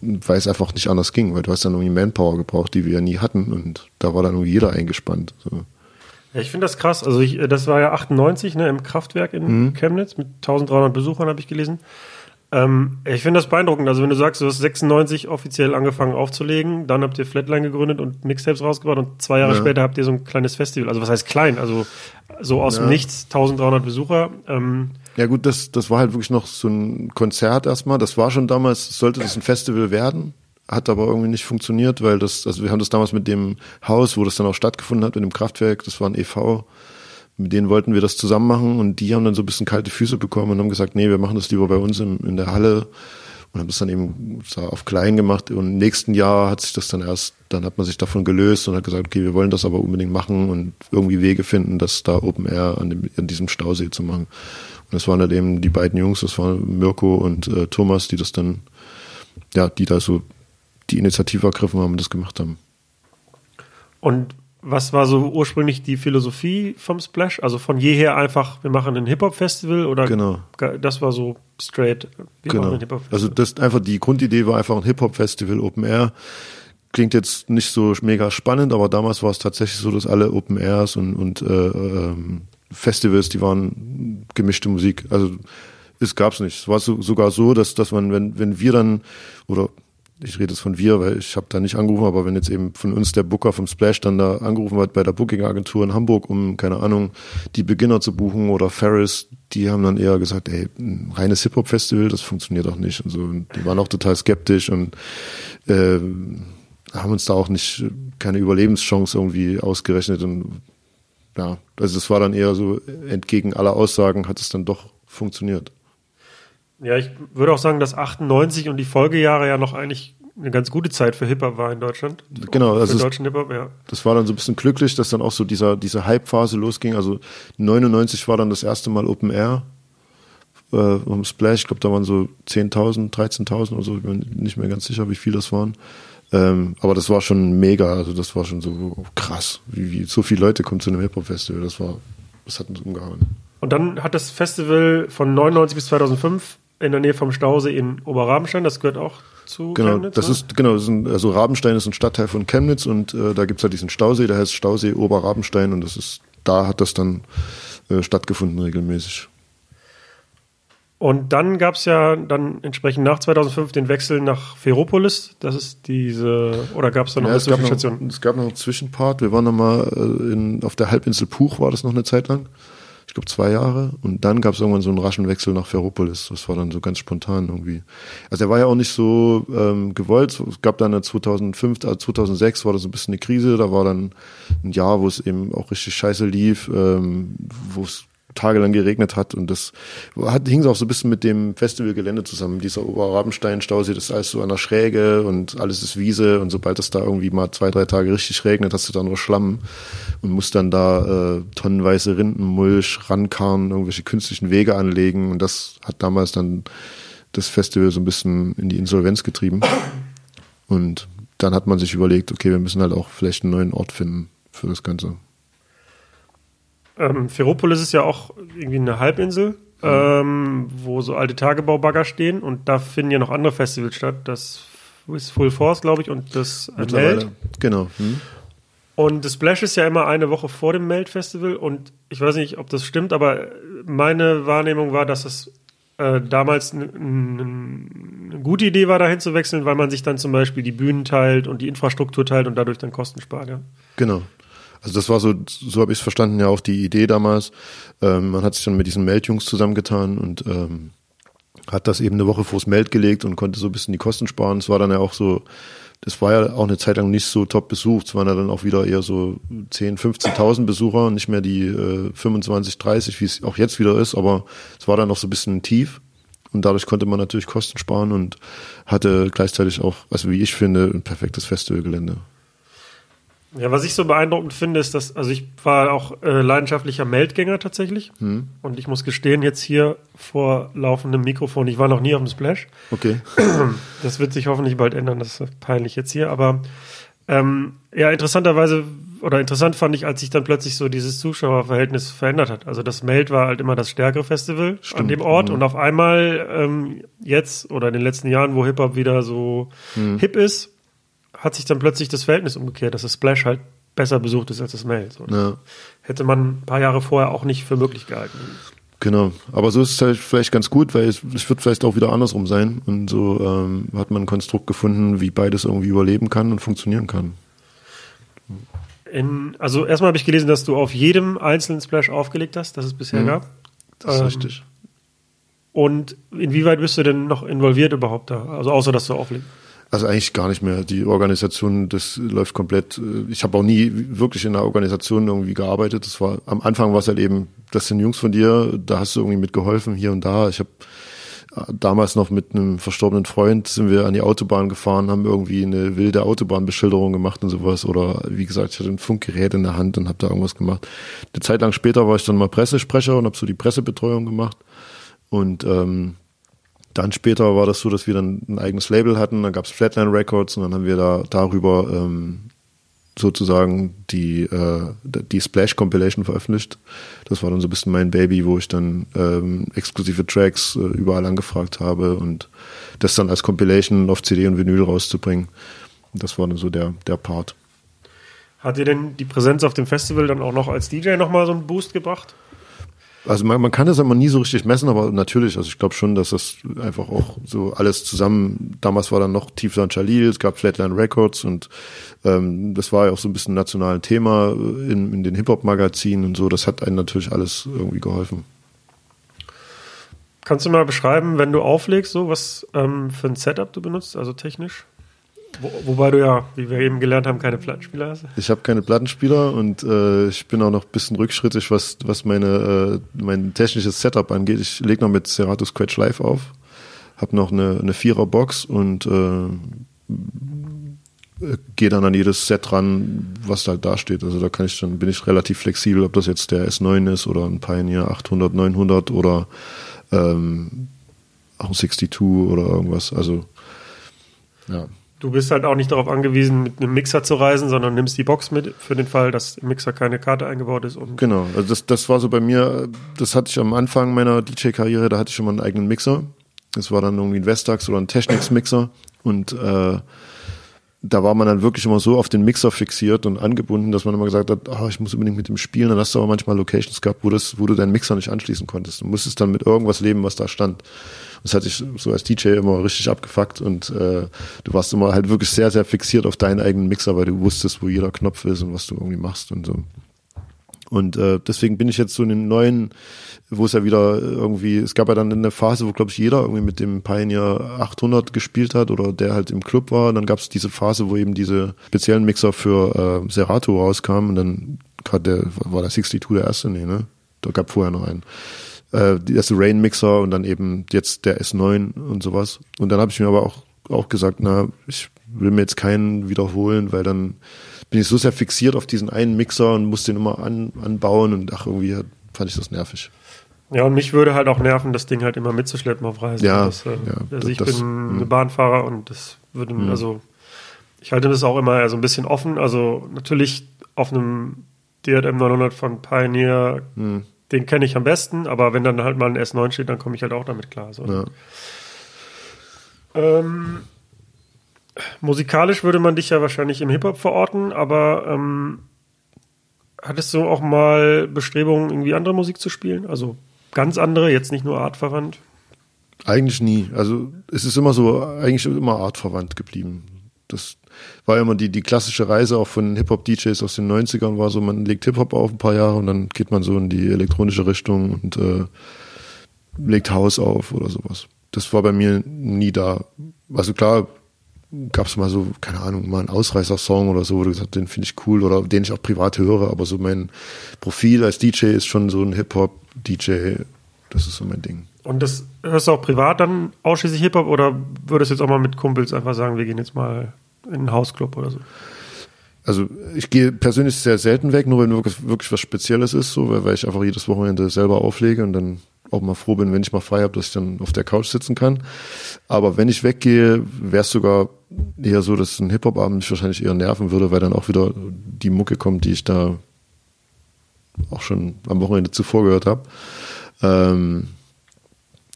weil es einfach nicht anders ging, weil du hast dann irgendwie Manpower gebraucht, die wir ja nie hatten und da war dann irgendwie jeder eingespannt. So. Ich finde das krass. Also ich, das war ja 98 ne, im Kraftwerk in mhm. Chemnitz mit 1300 Besuchern, habe ich gelesen. Ähm, ich finde das beeindruckend. Also wenn du sagst, du hast 96 offiziell angefangen aufzulegen, dann habt ihr Flatline gegründet und Mixtapes rausgebracht und zwei Jahre ja. später habt ihr so ein kleines Festival. Also was heißt klein? Also so aus ja. dem Nichts 1300 Besucher. Ähm, ja gut, das, das war halt wirklich noch so ein Konzert erstmal. Das war schon damals, sollte das ein Festival werden, hat aber irgendwie nicht funktioniert, weil das, also wir haben das damals mit dem Haus, wo das dann auch stattgefunden hat, mit dem Kraftwerk, das war ein e.V., mit denen wollten wir das zusammen machen und die haben dann so ein bisschen kalte Füße bekommen und haben gesagt, nee, wir machen das lieber bei uns in, in der Halle und haben das dann eben auf klein gemacht und im nächsten Jahr hat sich das dann erst, dann hat man sich davon gelöst und hat gesagt, okay, wir wollen das aber unbedingt machen und irgendwie Wege finden, das da Open Air an, dem, an diesem Stausee zu machen. Und das waren dann eben die beiden Jungs, das waren Mirko und äh, Thomas, die das dann, ja, die da so die Initiative ergriffen haben und das gemacht haben. Und was war so ursprünglich die Philosophie vom Splash? Also von jeher einfach, wir machen ein Hip-Hop-Festival oder genau. das war so straight. Wir genau. Also das einfach die Grundidee war einfach ein Hip-Hop-Festival Open Air. Klingt jetzt nicht so mega spannend, aber damals war es tatsächlich so, dass alle Open Airs und, und äh, ähm, Festivals, die waren gemischte Musik. Also es gab's nicht. Es war so, sogar so, dass, dass man, wenn, wenn wir dann oder ich rede jetzt von wir, weil ich habe da nicht angerufen, aber wenn jetzt eben von uns der Booker vom Splash dann da angerufen hat bei der Booking-Agentur in Hamburg, um, keine Ahnung, die Beginner zu buchen oder Ferris, die haben dann eher gesagt, ey, ein reines Hip-Hop-Festival, das funktioniert auch nicht. Und so. Und die waren auch total skeptisch und äh, haben uns da auch nicht keine Überlebenschance irgendwie ausgerechnet. Und ja, also das war dann eher so, entgegen aller Aussagen hat es dann doch funktioniert. Ja, ich würde auch sagen, dass 98 und die Folgejahre ja noch eigentlich eine ganz gute Zeit für Hip-Hop war in Deutschland. Genau, für also deutschen Hip-Hop, ja. Das war dann so ein bisschen glücklich, dass dann auch so dieser, diese Hype-Phase losging. Also 99 war dann das erste Mal Open Air äh, um Splash. Ich glaube, da waren so 10.000, 13.000 oder so. Ich bin nicht mehr ganz sicher, wie viel das waren. Ähm, aber das war schon mega. Also das war schon so oh, krass, wie, wie so viele Leute kommen zu einem Hip-Hop-Festival. Das war, das hat uns umgehauen. Und dann hat das Festival von 99 bis 2005 in der Nähe vom Stausee in Oberrabenstein, das gehört auch zu Genau, Chemnitz, das ne? ist genau, das ist ein, also Rabenstein ist ein Stadtteil von Chemnitz und äh, da gibt's halt diesen Stausee, der heißt Stausee Oberrabenstein und das ist, da hat das dann äh, stattgefunden regelmäßig. Und dann gab es ja dann entsprechend nach 2005 den Wechsel nach Ferropolis. Das ist diese, oder gab es da noch Ja, eine es, noch, Zwischenstation? es gab noch einen Zwischenpart. Wir waren noch mal äh, auf der Halbinsel Puch, war das noch eine Zeit lang. Ich glaube zwei Jahre. Und dann gab es irgendwann so einen raschen Wechsel nach Ferropolis. Das war dann so ganz spontan irgendwie. Also er war ja auch nicht so ähm, gewollt. Es gab dann 2005, also 2006 war das so ein bisschen eine Krise. Da war dann ein Jahr, wo es eben auch richtig scheiße lief, ähm, wo es tagelang geregnet hat und das hat, hing auch so ein bisschen mit dem Festivalgelände zusammen. Dieser Oberrabenstein-Stausee, das ist alles so an der Schräge und alles ist Wiese und sobald es da irgendwie mal zwei, drei Tage richtig regnet, hast du da nur Schlamm und musst dann da äh, tonnenweise Rindenmulch rankarren, irgendwelche künstlichen Wege anlegen und das hat damals dann das Festival so ein bisschen in die Insolvenz getrieben und dann hat man sich überlegt, okay, wir müssen halt auch vielleicht einen neuen Ort finden für das Ganze. Ähm, Ferropolis ist ja auch irgendwie eine Halbinsel, ähm, wo so alte Tagebaubagger stehen und da finden ja noch andere Festivals statt. Das ist Full Force, glaube ich, und das Meld. Genau. Hm. Und das Splash ist ja immer eine Woche vor dem Meld-Festival und ich weiß nicht, ob das stimmt, aber meine Wahrnehmung war, dass es äh, damals eine ne gute Idee war, dahin zu wechseln, weil man sich dann zum Beispiel die Bühnen teilt und die Infrastruktur teilt und dadurch dann Kosten spart. Ja. Genau. Also das war so, so habe ich es verstanden, ja auch die Idee damals. Ähm, man hat sich dann mit diesen Meldjungs zusammengetan und ähm, hat das eben eine Woche vors Meld gelegt und konnte so ein bisschen die Kosten sparen. Es war dann ja auch so, das war ja auch eine Zeit lang nicht so top besucht. Es waren ja dann auch wieder eher so 10, 15.000 Besucher, nicht mehr die äh, 25, 30, wie es auch jetzt wieder ist, aber es war dann noch so ein bisschen tief. Und dadurch konnte man natürlich Kosten sparen und hatte gleichzeitig auch, also wie ich finde, ein perfektes Festivalgelände. Ja, was ich so beeindruckend finde, ist, dass, also ich war auch äh, leidenschaftlicher Meldgänger tatsächlich. Hm. Und ich muss gestehen, jetzt hier vor laufendem Mikrofon, ich war noch nie auf dem Splash. Okay. Das wird sich hoffentlich bald ändern, das ist peinlich jetzt hier. Aber ähm, ja, interessanterweise, oder interessant fand ich, als sich dann plötzlich so dieses Zuschauerverhältnis verändert hat. Also das Meld war halt immer das stärkere Festival an Stimmt, dem Ort mhm. und auf einmal ähm, jetzt oder in den letzten Jahren, wo Hip-Hop wieder so Hm. hip ist, hat sich dann plötzlich das Verhältnis umgekehrt, dass das Splash halt besser besucht ist als das Meld. So, Ja. Hätte man ein paar Jahre vorher auch nicht für möglich gehalten. Genau, aber so ist es halt vielleicht ganz gut, weil es, es wird vielleicht auch wieder andersrum sein und so ähm, hat man ein Konstrukt gefunden, wie beides irgendwie überleben kann und funktionieren kann. In, also erstmal habe ich gelesen, dass du auf jedem einzelnen Splash aufgelegt hast, das es bisher Mhm. gab. Das ist Ähm, richtig. Und inwieweit bist du denn noch involviert überhaupt da? Also außer dass du auflegst. Also eigentlich gar nicht mehr. Die Organisation, das läuft komplett. äh, Ich habe auch nie wirklich in einer Organisation irgendwie gearbeitet. Das war am Anfang war es halt eben, das sind Jungs von dir, da hast du irgendwie mitgeholfen hier und da. Ich habe damals noch mit einem verstorbenen Freund sind wir an die Autobahn gefahren, haben irgendwie eine wilde Autobahnbeschilderung gemacht und sowas. Oder wie gesagt, ich hatte ein Funkgerät in der Hand und habe da irgendwas gemacht. Eine Zeit lang später war ich dann mal Pressesprecher und habe so die Pressebetreuung gemacht. Und ähm, dann später war das so, dass wir dann ein eigenes Label hatten, dann gab es Flatline Records und dann haben wir da darüber ähm, sozusagen die, äh, die Splash Compilation veröffentlicht. Das war dann so ein bisschen mein Baby, wo ich dann ähm, exklusive Tracks äh, überall angefragt habe und das dann als Compilation auf CD und Vinyl rauszubringen. Das war dann so der, der Part. Hat dir denn die Präsenz auf dem Festival dann auch noch als DJ nochmal so einen Boost gebracht? Also man, man kann das immer nie so richtig messen, aber natürlich, also ich glaube schon, dass das einfach auch so alles zusammen, damals war dann noch Tief San Chalil, es gab Flatline Records und ähm, das war ja auch so ein bisschen national Thema in, in den Hip-Hop-Magazinen und so, das hat einen natürlich alles irgendwie geholfen. Kannst du mal beschreiben, wenn du auflegst, so was ähm, für ein Setup du benutzt, also technisch? Wo, wobei du ja, wie wir eben gelernt haben, keine Plattenspieler hast. Ich habe keine Plattenspieler und äh, ich bin auch noch ein bisschen rückschrittig, was, was meine, äh, mein technisches Setup angeht. Ich lege noch mit Serato Scratch Live auf, habe noch eine, eine Vierer-Box und äh, gehe dann an jedes Set ran, was da halt da steht. Also da kann ich dann bin ich relativ flexibel, ob das jetzt der S9 ist oder ein Pioneer 800, 900 oder ähm, auch ein 62 oder irgendwas. Also ja. Du bist halt auch nicht darauf angewiesen, mit einem Mixer zu reisen, sondern nimmst die Box mit für den Fall, dass im Mixer keine Karte eingebaut ist. Und genau, also das, das war so bei mir, das hatte ich am Anfang meiner DJ-Karriere, da hatte ich schon mal einen eigenen Mixer. Das war dann irgendwie ein Vestax oder ein Technics-Mixer und äh, da war man dann wirklich immer so auf den Mixer fixiert und angebunden, dass man immer gesagt hat, oh, ich muss unbedingt mit dem spielen. Dann hast du aber manchmal Locations gehabt, wo, das, wo du deinen Mixer nicht anschließen konntest. Du musstest dann mit irgendwas leben, was da stand. Das hatte ich so als DJ immer richtig abgefuckt und äh, du warst immer halt wirklich sehr, sehr fixiert auf deinen eigenen Mixer, weil du wusstest, wo jeder Knopf ist und was du irgendwie machst und so. Und äh, deswegen bin ich jetzt so in den neuen, wo es ja wieder irgendwie, es gab ja dann eine Phase, wo glaube ich jeder irgendwie mit dem Pioneer 800 gespielt hat oder der halt im Club war. Und dann gab es diese Phase, wo eben diese speziellen Mixer für äh, Serato rauskamen und dann gerade war der 62 der erste, nee, ne? Da gab vorher noch einen. Äh, der erste Rain Mixer und dann eben jetzt der S9 und sowas. Und dann habe ich mir aber auch, auch gesagt, na, ich will mir jetzt keinen wiederholen, weil dann bin ich so sehr fixiert auf diesen einen Mixer und muss den immer an, anbauen und ach, irgendwie fand ich das nervig. Ja, und mich würde halt auch nerven, das Ding halt immer mitzuschleppen auf Reisen. Ja, das, äh, ja, also ich das- bin mh. eine Bahnfahrer und das würde, Mhm. also ich halte das auch immer so ein bisschen offen. Also natürlich auf einem DRM 900 von Pioneer, Hm, den kenne ich am besten, aber wenn dann halt mal ein S9 steht, dann komme ich halt auch damit klar. So. ja. Ähm, musikalisch würde man dich ja wahrscheinlich im Hip-Hop verorten, aber ähm, hattest du auch mal Bestrebungen, irgendwie andere Musik zu spielen? Also ganz andere, jetzt nicht nur artverwandt? Eigentlich nie. Also es ist immer so, eigentlich immer artverwandt geblieben. Das war immer die, die klassische Reise auch von Hip-Hop-DJs aus den 90ern, war so, man legt Hip-Hop auf ein paar Jahre und dann geht man so in die elektronische Richtung und äh, legt House auf oder sowas. Das war bei mir nie da. Also klar, gab es mal so, keine Ahnung, mal einen Ausreißer-Song oder so, wo du gesagt hast, den finde ich cool oder den ich auch privat höre, aber so mein Profil als DJ ist schon so ein Hip-Hop-DJ, das ist so mein Ding. Und das hörst du auch privat dann ausschließlich Hip-Hop oder würdest du jetzt auch mal mit Kumpels einfach sagen, wir gehen jetzt mal in einen Hausclub oder so? Also ich gehe persönlich sehr selten weg, nur wenn wirklich, wirklich was Spezielles ist, so, weil, weil ich einfach jedes Wochenende selber auflege und dann auch mal froh bin, wenn ich mal frei habe, dass ich dann auf der Couch sitzen kann. Aber wenn ich weggehe, wäre es sogar eher so, dass ein Hip-Hop-Abend mich wahrscheinlich eher nerven würde, weil dann auch wieder die Mucke kommt, die ich da auch schon am Wochenende zuvor gehört habe. Ähm,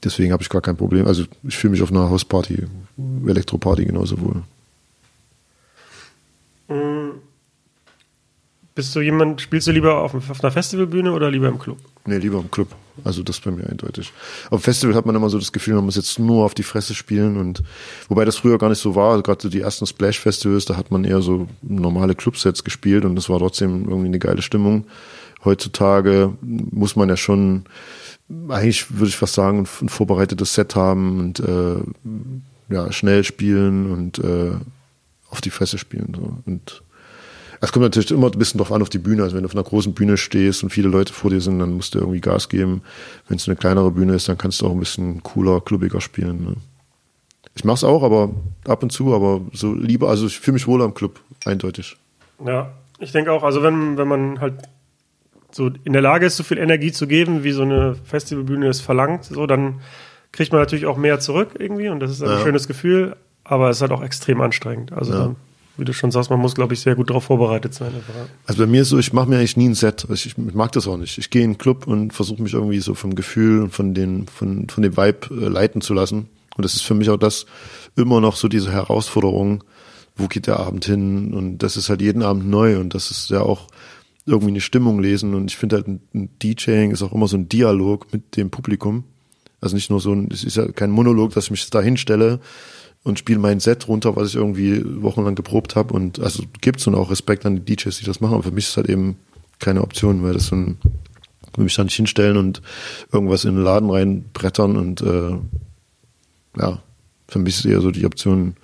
deswegen habe ich gar kein Problem. Also ich fühle mich auf einer Hausparty, Elektroparty genauso wohl. Bist du jemand, spielst du lieber auf, auf einer Festivalbühne oder lieber im Club? Nee, lieber im Club. Also das bei mir eindeutig. Auf Festival hat man immer so das Gefühl, man muss jetzt nur auf die Fresse spielen und wobei das früher gar nicht so war. Gerade so die ersten Splash-Festivals, da hat man eher so normale Clubsets gespielt und das war trotzdem irgendwie eine geile Stimmung. Heutzutage muss man ja schon, eigentlich würde ich fast sagen, ein vorbereitetes Set haben und äh, ja, schnell spielen und äh, auf die Fresse spielen. So. Und es kommt natürlich immer ein bisschen drauf an auf die Bühne. Also wenn du auf einer großen Bühne stehst und viele Leute vor dir sind, dann musst du irgendwie Gas geben. Wenn es eine kleinere Bühne ist, dann kannst du auch ein bisschen cooler, klubbiger spielen. Ne? Ich mach's auch, aber ab und zu, aber so lieber, also ich fühle mich wohl am Club, eindeutig. Ja, ich denke auch, also wenn, wenn man halt so in der Lage ist, so viel Energie zu geben, wie so eine Festivalbühne es verlangt, so, dann kriegt man natürlich auch mehr zurück irgendwie und das ist ein Ja. schönes Gefühl, aber es ist halt auch extrem anstrengend. Also Ja. dann, wie du schon sagst, man muss, glaube ich, sehr gut darauf vorbereitet sein. Also bei mir ist so, ich mache mir eigentlich nie ein Set. Ich, ich mag das auch nicht. Ich gehe in einen Club und versuche mich irgendwie so vom Gefühl und von, den, von, von dem Vibe äh, leiten zu lassen. Und das ist für mich auch das immer noch so diese Herausforderung, wo geht der Abend hin? Und das ist halt jeden Abend neu und das ist ja auch irgendwie eine Stimmung lesen und ich finde halt ein DJing ist auch immer so ein Dialog mit dem Publikum. Also nicht nur so ein, es ist ja kein Monolog, dass ich mich da hinstelle und spiele mein Set runter, was ich irgendwie wochenlang geprobt habe und also gibt's und auch Respekt an die DJs, die das machen, aber für mich ist halt eben keine Option, weil das so ein, will mich da nicht hinstellen und irgendwas in den Laden reinbrettern und äh, ja, für mich ist eher so die Option,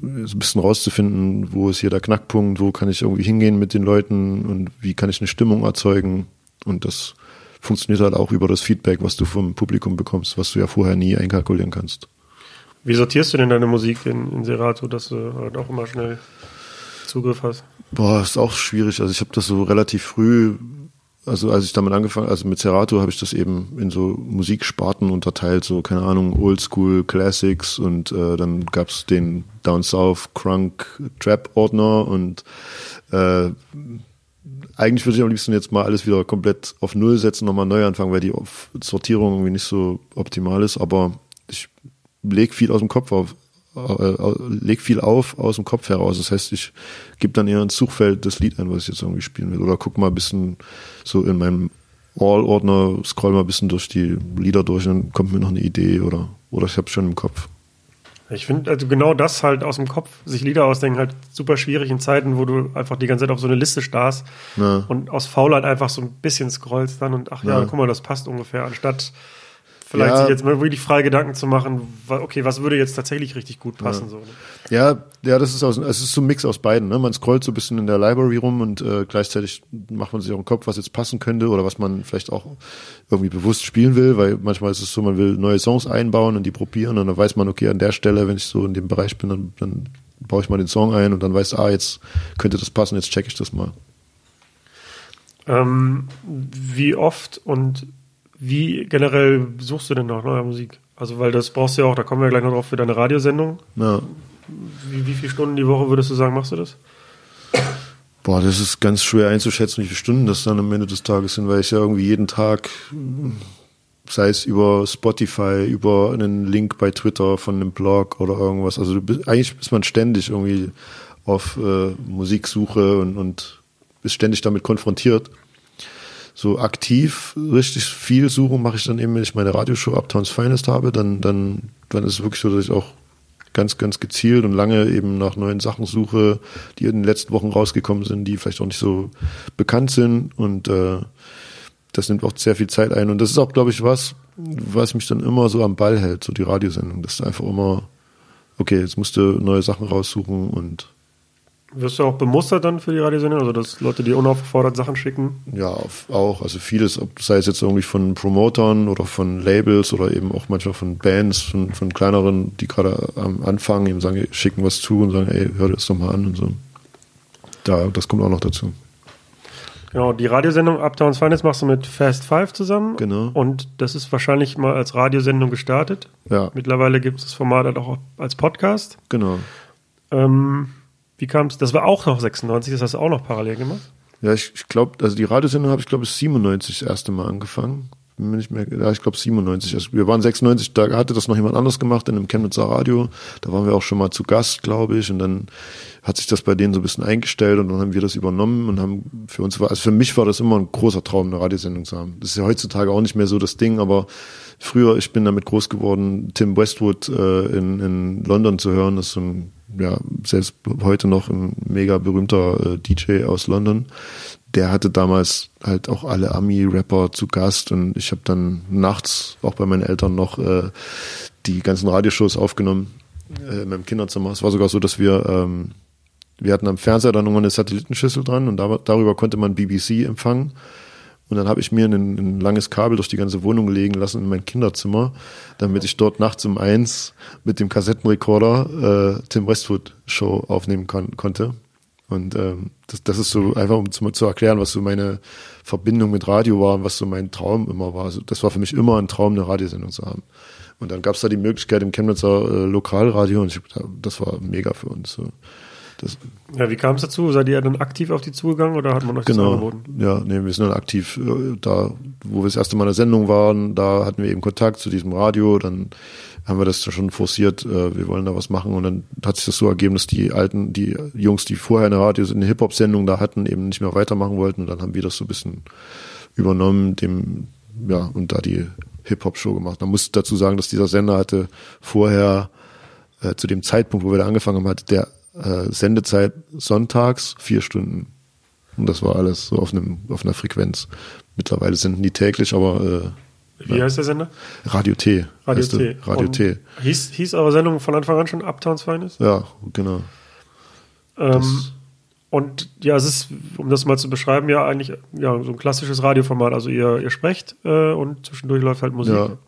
so ein bisschen rauszufinden, wo ist hier der Knackpunkt, wo kann ich irgendwie hingehen mit den Leuten und wie kann ich eine Stimmung erzeugen. Und das funktioniert halt auch über das Feedback, was du vom Publikum bekommst, was du ja vorher nie einkalkulieren kannst. Wie sortierst du denn deine Musik in, in Serato, dass du halt auch immer schnell Zugriff hast? Boah, ist auch schwierig. Also ich habe das so relativ früh also als ich damit angefangen, also mit Serato habe ich das eben in so Musiksparten unterteilt, so keine Ahnung, Oldschool Classics und äh, dann gab's den Down South Crunk Trap Ordner und äh, eigentlich würde ich am liebsten jetzt mal alles wieder komplett auf Null setzen, nochmal neu anfangen, weil die Sortierung irgendwie nicht so optimal ist, aber ich leg viel aus dem Kopf auf, äh, leg viel auf aus dem Kopf heraus. Das heißt, ich gebe dann eher ins Suchfeld das Lied ein, was ich jetzt irgendwie spielen will. Oder guck mal ein bisschen so in meinem All-Ordner, scroll mal ein bisschen durch die Lieder durch und dann kommt mir noch eine Idee oder, oder ich habe schon im Kopf. Ich finde also genau das halt aus dem Kopf, sich Lieder ausdenken, halt super schwierig in Zeiten, wo du einfach die ganze Zeit auf so eine Liste starrst ja. und aus Faulheit einfach so ein bisschen scrollst dann und ach ja, ja, guck mal, das passt ungefähr, anstatt Vielleicht ja. sich jetzt mal wirklich frei Gedanken zu machen, okay, was würde jetzt tatsächlich richtig gut passen. Ja, so, ne? ja, ja, das ist aus, es ist so ein Mix aus beiden. Ne? Man scrollt so ein bisschen in der Library rum und äh, gleichzeitig macht man sich auch im Kopf, was jetzt passen könnte oder was man vielleicht auch irgendwie bewusst spielen will, weil manchmal ist es so, man will neue Songs einbauen und die probieren und dann weiß man, okay, an der Stelle, wenn ich so in dem Bereich bin, dann, dann baue ich mal den Song ein und dann weiß, ah, jetzt könnte das passen, jetzt check ich das mal. Ähm, wie oft und wie generell suchst du denn nach neuer Musik? Also, weil das brauchst du ja auch, da kommen wir gleich noch drauf für deine Radiosendung. Ja. Wie, wie viele Stunden die Woche würdest du sagen, machst du das? Boah, das ist ganz schwer einzuschätzen, wie viele Stunden das dann am Ende des Tages sind, weil ich ja irgendwie jeden Tag, sei es über Spotify, über einen Link bei Twitter von einem Blog oder irgendwas, also bist, eigentlich ist man ständig irgendwie auf äh, Musiksuche und, und ist ständig damit konfrontiert so aktiv richtig viel suchen mache ich dann eben, wenn ich meine Radioshow Uptowns Finest habe, dann, dann, dann ist es wirklich so, dass ich auch ganz, ganz gezielt und lange eben nach neuen Sachen suche, die in den letzten Wochen rausgekommen sind, die vielleicht auch nicht so bekannt sind. Und äh, das nimmt auch sehr viel Zeit ein. Und das ist auch, glaube ich, was, was mich dann immer so am Ball hält, so die Radiosendung, dass du einfach immer, okay, jetzt musst du neue Sachen raussuchen und wirst du auch bemustert dann für die Radiosendung? Also, dass Leute dir unaufgefordert Sachen schicken? Ja, auch. Also vieles, sei es jetzt irgendwie von Promotern oder von Labels oder eben auch manchmal von Bands, von, von kleineren, die gerade am Anfang eben sagen, schicken was zu und sagen, ey, hör das doch mal an und so. Da, das kommt auch noch dazu. Genau, die Radiosendung Uptowns Finest machst du mit Fast Five zusammen. Genau. Und das ist wahrscheinlich mal als Radiosendung gestartet. Ja. Mittlerweile gibt es das Format halt auch als Podcast. Genau. Ähm, wie kam es? Das war auch noch 96, das hast du auch noch parallel gemacht? Ja, ich, ich glaube, also die Radiosendung habe ich, glaube ich, 97 das erste Mal angefangen. Bin nicht mehr, ja, ich glaube 97. Also wir waren 96, da hatte das noch jemand anders gemacht in einem Chemnitzer Radio. Da waren wir auch schon mal zu Gast, glaube ich. Und dann hat sich das bei denen so ein bisschen eingestellt und dann haben wir das übernommen und haben für uns war, also für mich war das immer ein großer Traum, eine Radiosendung zu haben. Das ist ja heutzutage auch nicht mehr so das Ding, aber früher, ich bin damit groß geworden, Tim Westwood äh, in, in London zu hören. Das ist so ein ja, selbst heute noch ein mega berühmter äh, DJ aus London. Der hatte damals halt auch alle Ami-Rapper zu Gast und ich habe dann nachts auch bei meinen Eltern noch äh, die ganzen Radioshows aufgenommen äh, in meinem Kinderzimmer. Es war sogar so, dass wir ähm, wir hatten am Fernseher dann irgendwann eine Satellitenschüssel dran und da, darüber konnte man BBC empfangen. Und dann habe ich mir ein, ein, langes Kabel durch die ganze Wohnung legen lassen in mein Kinderzimmer, damit ich dort nachts um eins mit dem Kassettenrekorder äh, Tim Westwood Show aufnehmen kon konnte. Und ähm, das, das ist so einfach, um zu, zu, erklären, was so meine Verbindung mit Radio war und was so mein Traum immer war. Also das war für mich immer ein Traum, eine Radiosendung zu haben. Und dann gab es da die Möglichkeit im Chemnitzer äh, Lokalradio und ich, das war mega für uns. So. Das Ja, wie kam es dazu? Seid ihr dann aktiv auf die zugegangen oder hat man euch genau. das angeboten? Ja, nee, wir sind dann aktiv äh, da, wo wir das erste Mal in der Sendung waren, da hatten wir eben Kontakt zu diesem Radio, dann haben wir das schon forciert, äh, wir wollen da was machen und dann hat sich das so ergeben, dass die alten, die Jungs, die vorher eine Radio, eine Hip-Hop-Sendung da hatten, eben nicht mehr weitermachen wollten und dann haben wir das so ein bisschen übernommen, dem, ja, und da die Hip-Hop-Show gemacht. Man muss dazu sagen, dass dieser Sender hatte vorher, äh, zu dem Zeitpunkt, wo wir da angefangen haben, hatte der äh, Sendezeit sonntags vier Stunden. Und das war alles so auf einem, auf einer Frequenz. Mittlerweile senden die täglich, aber äh, Wie heißt der Sender? Radio T. Radio T. Radio Und T. Hieß, hieß eure Sendung von Anfang an schon Uptowns Finest? Ja, genau. Ähm, und ja, es ist, um das mal zu beschreiben, ja eigentlich ja, so ein klassisches Radioformat. Also ihr, ihr sprecht äh, und zwischendurch läuft halt Musik. Ja.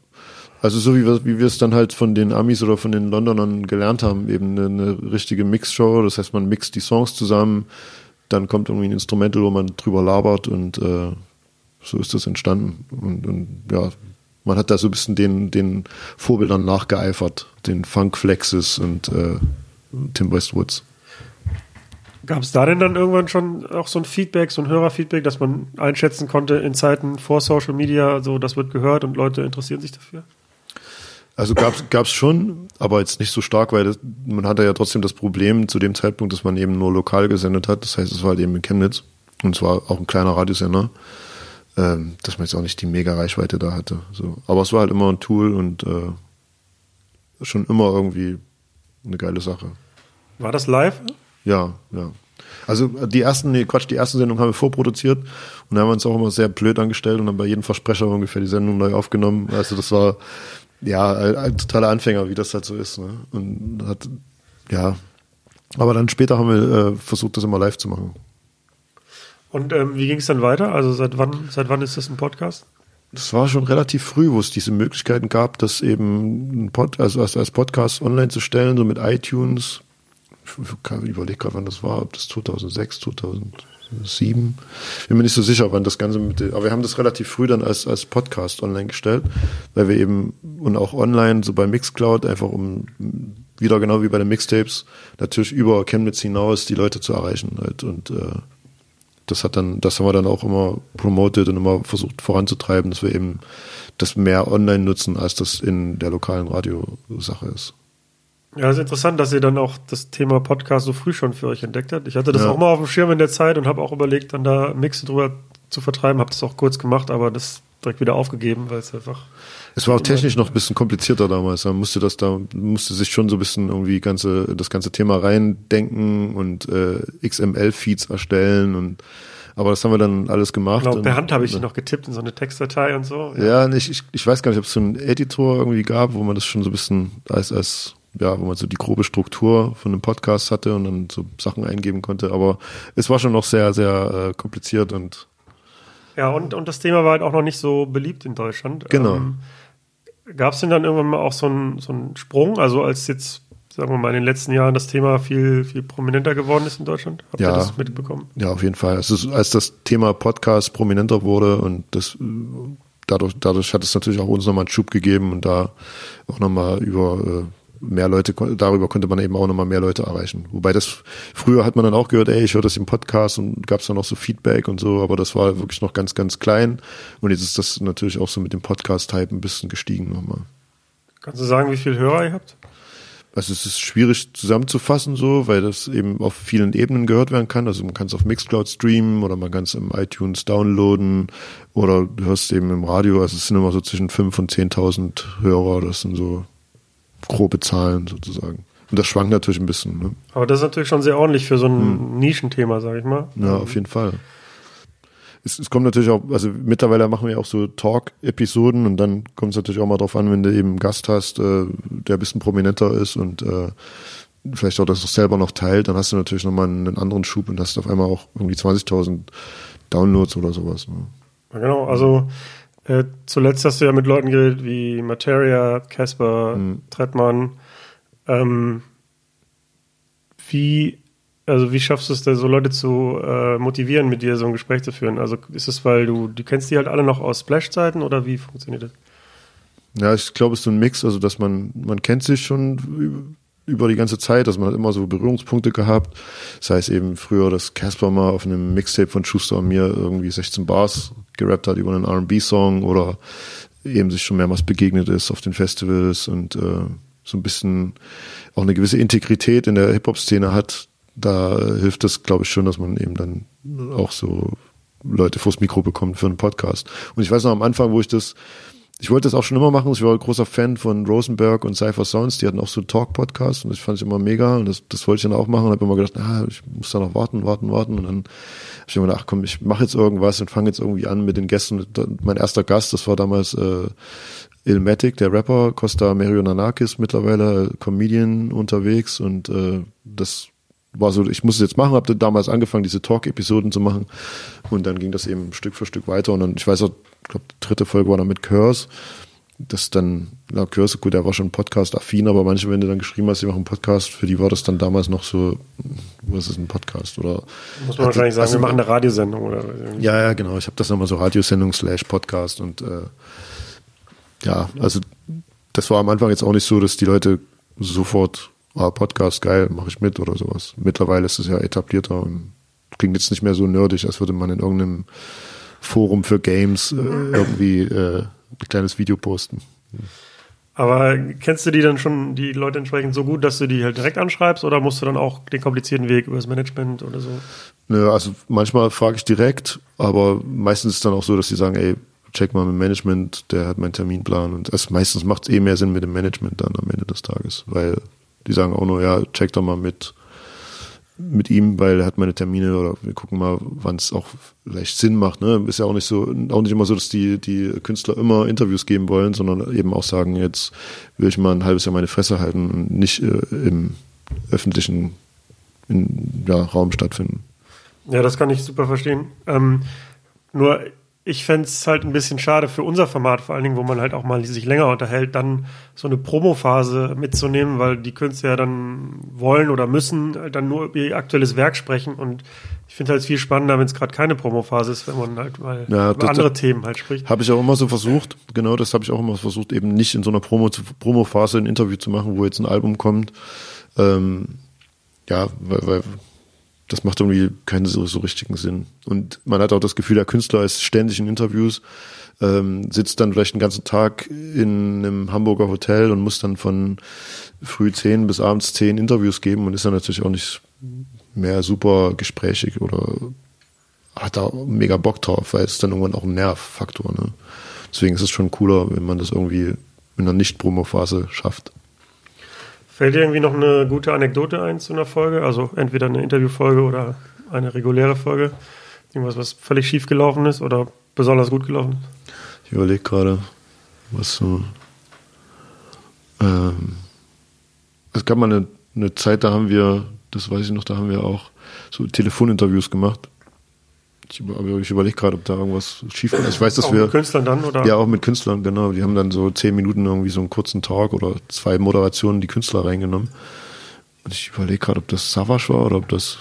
Also so wie wir, wie wir es dann halt von den Amis oder von den Londonern gelernt haben, eben eine, eine richtige Mixshow. Das heißt, man mixt die Songs zusammen, dann kommt irgendwie ein Instrumental, wo man drüber labert und äh, so ist das entstanden. Und, und ja, man hat da so ein bisschen den, den Vorbildern nachgeeifert, den Funk Flexes und äh, Tim Westwoods. Gab es da denn dann irgendwann schon auch so ein Feedback, so ein Hörerfeedback, dass man einschätzen konnte in Zeiten vor Social Media, so das wird gehört und Leute interessieren sich dafür? Also gab's gab's schon, aber jetzt nicht so stark, weil das, man hatte ja trotzdem das Problem zu dem Zeitpunkt, dass man eben nur lokal gesendet hat. Das heißt, es war halt eben in Chemnitz und es war auch ein kleiner Radiosender, ähm, dass man jetzt auch nicht die mega Reichweite da hatte. So, aber es war halt immer ein Tool und äh, schon immer irgendwie eine geile Sache. War das live? Ja, ja. Also die ersten, nee, Quatsch, die erste Sendung haben wir vorproduziert und da haben wir uns auch immer sehr blöd angestellt und haben bei jedem Versprecher ungefähr die Sendung neu aufgenommen. Also das war ja ein, ein totaler Anfänger, wie das halt so ist. Ne? Und hat, ja. Aber dann später haben wir äh, versucht, das immer live zu machen. Und ähm, wie ging es dann weiter? Also seit wann, seit wann ist das ein Podcast? Das war schon relativ früh, wo es diese Möglichkeiten gab, das eben Pod, also als, als Podcast online zu stellen, so mit iTunes. Ich überlege gerade, wann das war, ob das 2006, 2007. Bin mir nicht so sicher, wann das Ganze mit, aber wir haben das relativ früh dann als, als Podcast online gestellt, weil wir eben, und auch online, so bei Mixcloud, einfach um, wieder genau wie bei den Mixtapes, natürlich über Chemnitz hinaus die Leute zu erreichen halt und, äh, das hat dann, das haben wir dann auch immer promoted und immer versucht voranzutreiben, dass wir eben das mehr online nutzen, als das in der lokalen Radiosache ist. Ja, es ist interessant, dass ihr dann auch das Thema Podcast so früh schon für euch entdeckt habt. Ich hatte das Ja. auch mal auf dem Schirm in der Zeit und habe auch überlegt, dann da Mixe drüber zu vertreiben. Habe das auch kurz gemacht, aber das direkt wieder aufgegeben, weil es einfach Es war auch technisch noch ein bisschen komplizierter damals. Man musste das da, musste sich schon so ein bisschen irgendwie ganze, das ganze Thema reindenken und äh, XML-Feeds erstellen und aber das haben wir dann alles gemacht. genau, per Hand habe ich noch getippt in so eine Textdatei und so. Ja, und ich, ich, ich weiß gar nicht, ob es so einen Editor irgendwie gab, wo man das schon so ein bisschen als, als, ja, wo man so die grobe Struktur von einem Podcast hatte und dann so Sachen eingeben konnte. Aber es war schon noch sehr, sehr äh, kompliziert und Ja, und, und das Thema war halt auch noch nicht so beliebt in Deutschland. Genau. Ähm, Gab es denn dann irgendwann mal auch so einen, so einen Sprung? Also als jetzt, sagen wir mal, in den letzten Jahren das Thema viel, viel prominenter geworden ist in Deutschland? Habt ihr Ja. das mitbekommen? ja, auf jeden Fall. Also, als das Thema Podcast prominenter wurde und das, äh, dadurch, dadurch hat es natürlich auch uns nochmal einen Schub gegeben und da auch nochmal über äh, mehr Leute, darüber konnte man eben auch nochmal mehr Leute erreichen. Wobei das, früher hat man dann auch gehört, ey, ich höre das im Podcast und gab es dann noch so Feedback und so, aber das war wirklich noch ganz, ganz klein und jetzt ist das natürlich auch so mit dem Podcast-Type ein bisschen gestiegen nochmal. Kannst du sagen, wie viele Hörer ihr habt? Also es ist schwierig zusammenzufassen so, weil das eben auf vielen Ebenen gehört werden kann. Also man kann es auf Mixcloud streamen oder man kann es im iTunes downloaden oder du hörst eben im Radio. Also es sind immer so zwischen 5.000 und 10.000 Hörer. Das sind so grobe Zahlen sozusagen. Und das schwankt natürlich ein bisschen. Ne? Aber das ist natürlich schon sehr ordentlich für so ein Hm. Nischenthema, sag ich mal. Ja, auf jeden Fall. Es, es kommt natürlich auch, also mittlerweile machen wir auch so Talk-Episoden und dann kommt es natürlich auch mal drauf an, wenn du eben einen Gast hast, äh, der ein bisschen prominenter ist und äh, vielleicht auch das auch selber noch teilt, dann hast du natürlich nochmal einen anderen Schub und hast auf einmal auch irgendwie 20.000 Downloads oder sowas. Ne? Ja, genau, also äh, zuletzt hast du ja mit Leuten geredet wie Materia, Casper, Mhm. Trettmann. Ähm, wie, also wie schaffst du es denn, so Leute zu äh, motivieren, mit dir so ein Gespräch zu führen? Also ist es, weil du, du kennst die halt alle noch aus Splash-Zeiten oder wie funktioniert das? Ja, ich glaube, es ist so ein Mix, also dass man, man kennt sich schon über die ganze Zeit, dass man hat immer so Berührungspunkte gehabt. Das heißt eben früher, dass Casper mal auf einem Mixtape von Schuster und mir irgendwie 16 Bars gerappt hat über einen R&B-Song oder eben sich schon mehrmals begegnet ist auf den Festivals und äh, so ein bisschen auch eine gewisse Integrität in der Hip-Hop-Szene hat. Da hilft es, glaube ich, schon, dass man eben dann auch so Leute vors Mikro bekommt für einen Podcast. Und ich weiß noch am Anfang, wo ich das ich wollte das auch schon immer machen. Ich war ein großer Fan von Rosenberg und Cypher Sounds. Die hatten auch so Talk-Podcasts und das fand ich immer mega. Und das, das wollte ich dann auch machen und habe immer gedacht, ah, ich muss da noch warten, warten, warten. Und dann habe ich immer gedacht, ach komm, ich mache jetzt irgendwas und fange jetzt irgendwie an mit den Gästen. Mein erster Gast, das war damals äh, Ilmatic, der Rapper, Costa Merionanakis, mittlerweile Comedian unterwegs. Und äh, das war so, ich muss es jetzt machen, habe damals angefangen, diese Talk-Episoden zu machen. Und dann ging das eben Stück für Stück weiter. Und dann, ich weiß auch, ich glaube, die dritte Folge war dann mit Curse. Das dann, na, Curse, gut, der war schon Podcast-affin, aber manche, wenn du dann geschrieben hast, sie machen einen Podcast, für die war das dann damals noch so, was ist ein Podcast? Oder muss man wahrscheinlich sagen, also, wir machen eine Radiosendung oder Ja, ja, genau. Ich habe das nochmal so Radiosendung slash Podcast und äh, ja, also das war am Anfang jetzt auch nicht so, dass die Leute sofort ah, Podcast, geil, mache ich mit oder sowas. Mittlerweile ist es ja etablierter und klingt jetzt nicht mehr so nerdig, als würde man in irgendeinem Forum für Games äh, irgendwie äh, ein kleines Video posten. Aber kennst du die dann schon, die Leute entsprechend so gut, dass du die halt direkt anschreibst oder musst du dann auch den komplizierten Weg über das Management oder so? Nö, also manchmal frage ich direkt, aber meistens ist es dann auch so, dass die sagen, ey, check mal mit dem Management, der hat meinen Terminplan und also meistens macht es eh mehr Sinn mit dem Management dann am Ende des Tages, weil die sagen auch nur, ja, check doch mal mit, mit ihm, weil er hat meine Termine oder wir gucken mal, wann es auch vielleicht Sinn macht. Ne? Ist ja auch nicht so, auch nicht immer so, dass die, die Künstler immer Interviews geben wollen, sondern eben auch sagen, jetzt will ich mal ein halbes Jahr meine Fresse halten und nicht äh, im öffentlichen in, ja, Raum stattfinden. Ja, das kann ich super verstehen. Ähm, nur ich fände es halt ein bisschen schade für unser Format, vor allen Dingen, wo man halt auch mal sich länger unterhält, dann so eine Promophase mitzunehmen, weil die Künstler ja dann wollen oder müssen dann nur über ihr aktuelles Werk sprechen. Und ich finde halt viel spannender, wenn es gerade keine Promophase ist, wenn man halt mal ja, über andere Themen halt spricht. Habe ich auch immer so versucht, genau das habe ich auch immer versucht, eben nicht in so einer Promo Promophase ein Interview zu machen, wo jetzt ein Album kommt. Ähm, ja, weil, weil das macht irgendwie keinen so, so richtigen Sinn. Und man hat auch das Gefühl, der Künstler ist ständig in Interviews, ähm, sitzt dann vielleicht den ganzen Tag in einem Hamburger Hotel und muss dann von früh zehn bis abends zehn Interviews geben und ist dann natürlich auch nicht mehr super gesprächig oder hat da mega Bock drauf, weil es dann irgendwann auch ein Nervfaktor. Ne? Deswegen ist es schon cooler, wenn man das irgendwie in einer Nicht-Promo-Phase schafft. Fällt dir irgendwie noch eine gute Anekdote ein zu einer Folge? Also entweder eine Interviewfolge oder eine reguläre Folge? Irgendwas, was völlig schief gelaufen ist oder besonders gut gelaufen ist? Ich überlege gerade, was so. Ähm, es gab mal eine, eine Zeit, da haben wir, das weiß ich noch, da haben wir auch so Telefoninterviews gemacht. Ich, ich überlege gerade, ob da irgendwas schief ist. Ich weiß, dass auch wir. Mit Künstlern dann, oder? Ja, auch mit Künstlern, genau. Die haben dann so zehn Minuten irgendwie so einen kurzen Talk oder zwei Moderationen die Künstler reingenommen. Und ich überlege gerade, ob das Savage war oder ob das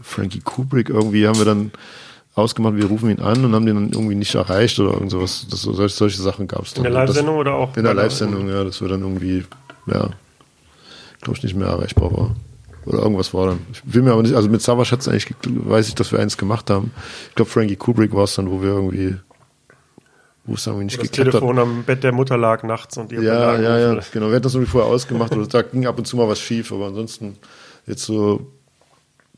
Frankie Kubrick irgendwie haben wir dann ausgemacht, wir rufen ihn an und haben den dann irgendwie nicht erreicht oder irgend sowas. Das, solche, solche Sachen gab es dann. In der Live-Sendung oder auch? In der Live-Sendung, ja, dass wir dann irgendwie, ja, glaube ich, nicht mehr erreichbar war. Oder irgendwas war dann. Ich will mir aber nicht, also mit Savage hat es eigentlich, weiß ich, dass wir eins gemacht haben. Ich glaube, Frankie Kubrick war es dann, wo wir irgendwie, wo es irgendwie nicht Wo das Telefon hat. am Bett der Mutter lag nachts und ihr Ja, ja, ja, genau. Wir hatten das irgendwie vorher ausgemacht oder da ging ab und zu mal was schief, aber ansonsten jetzt so,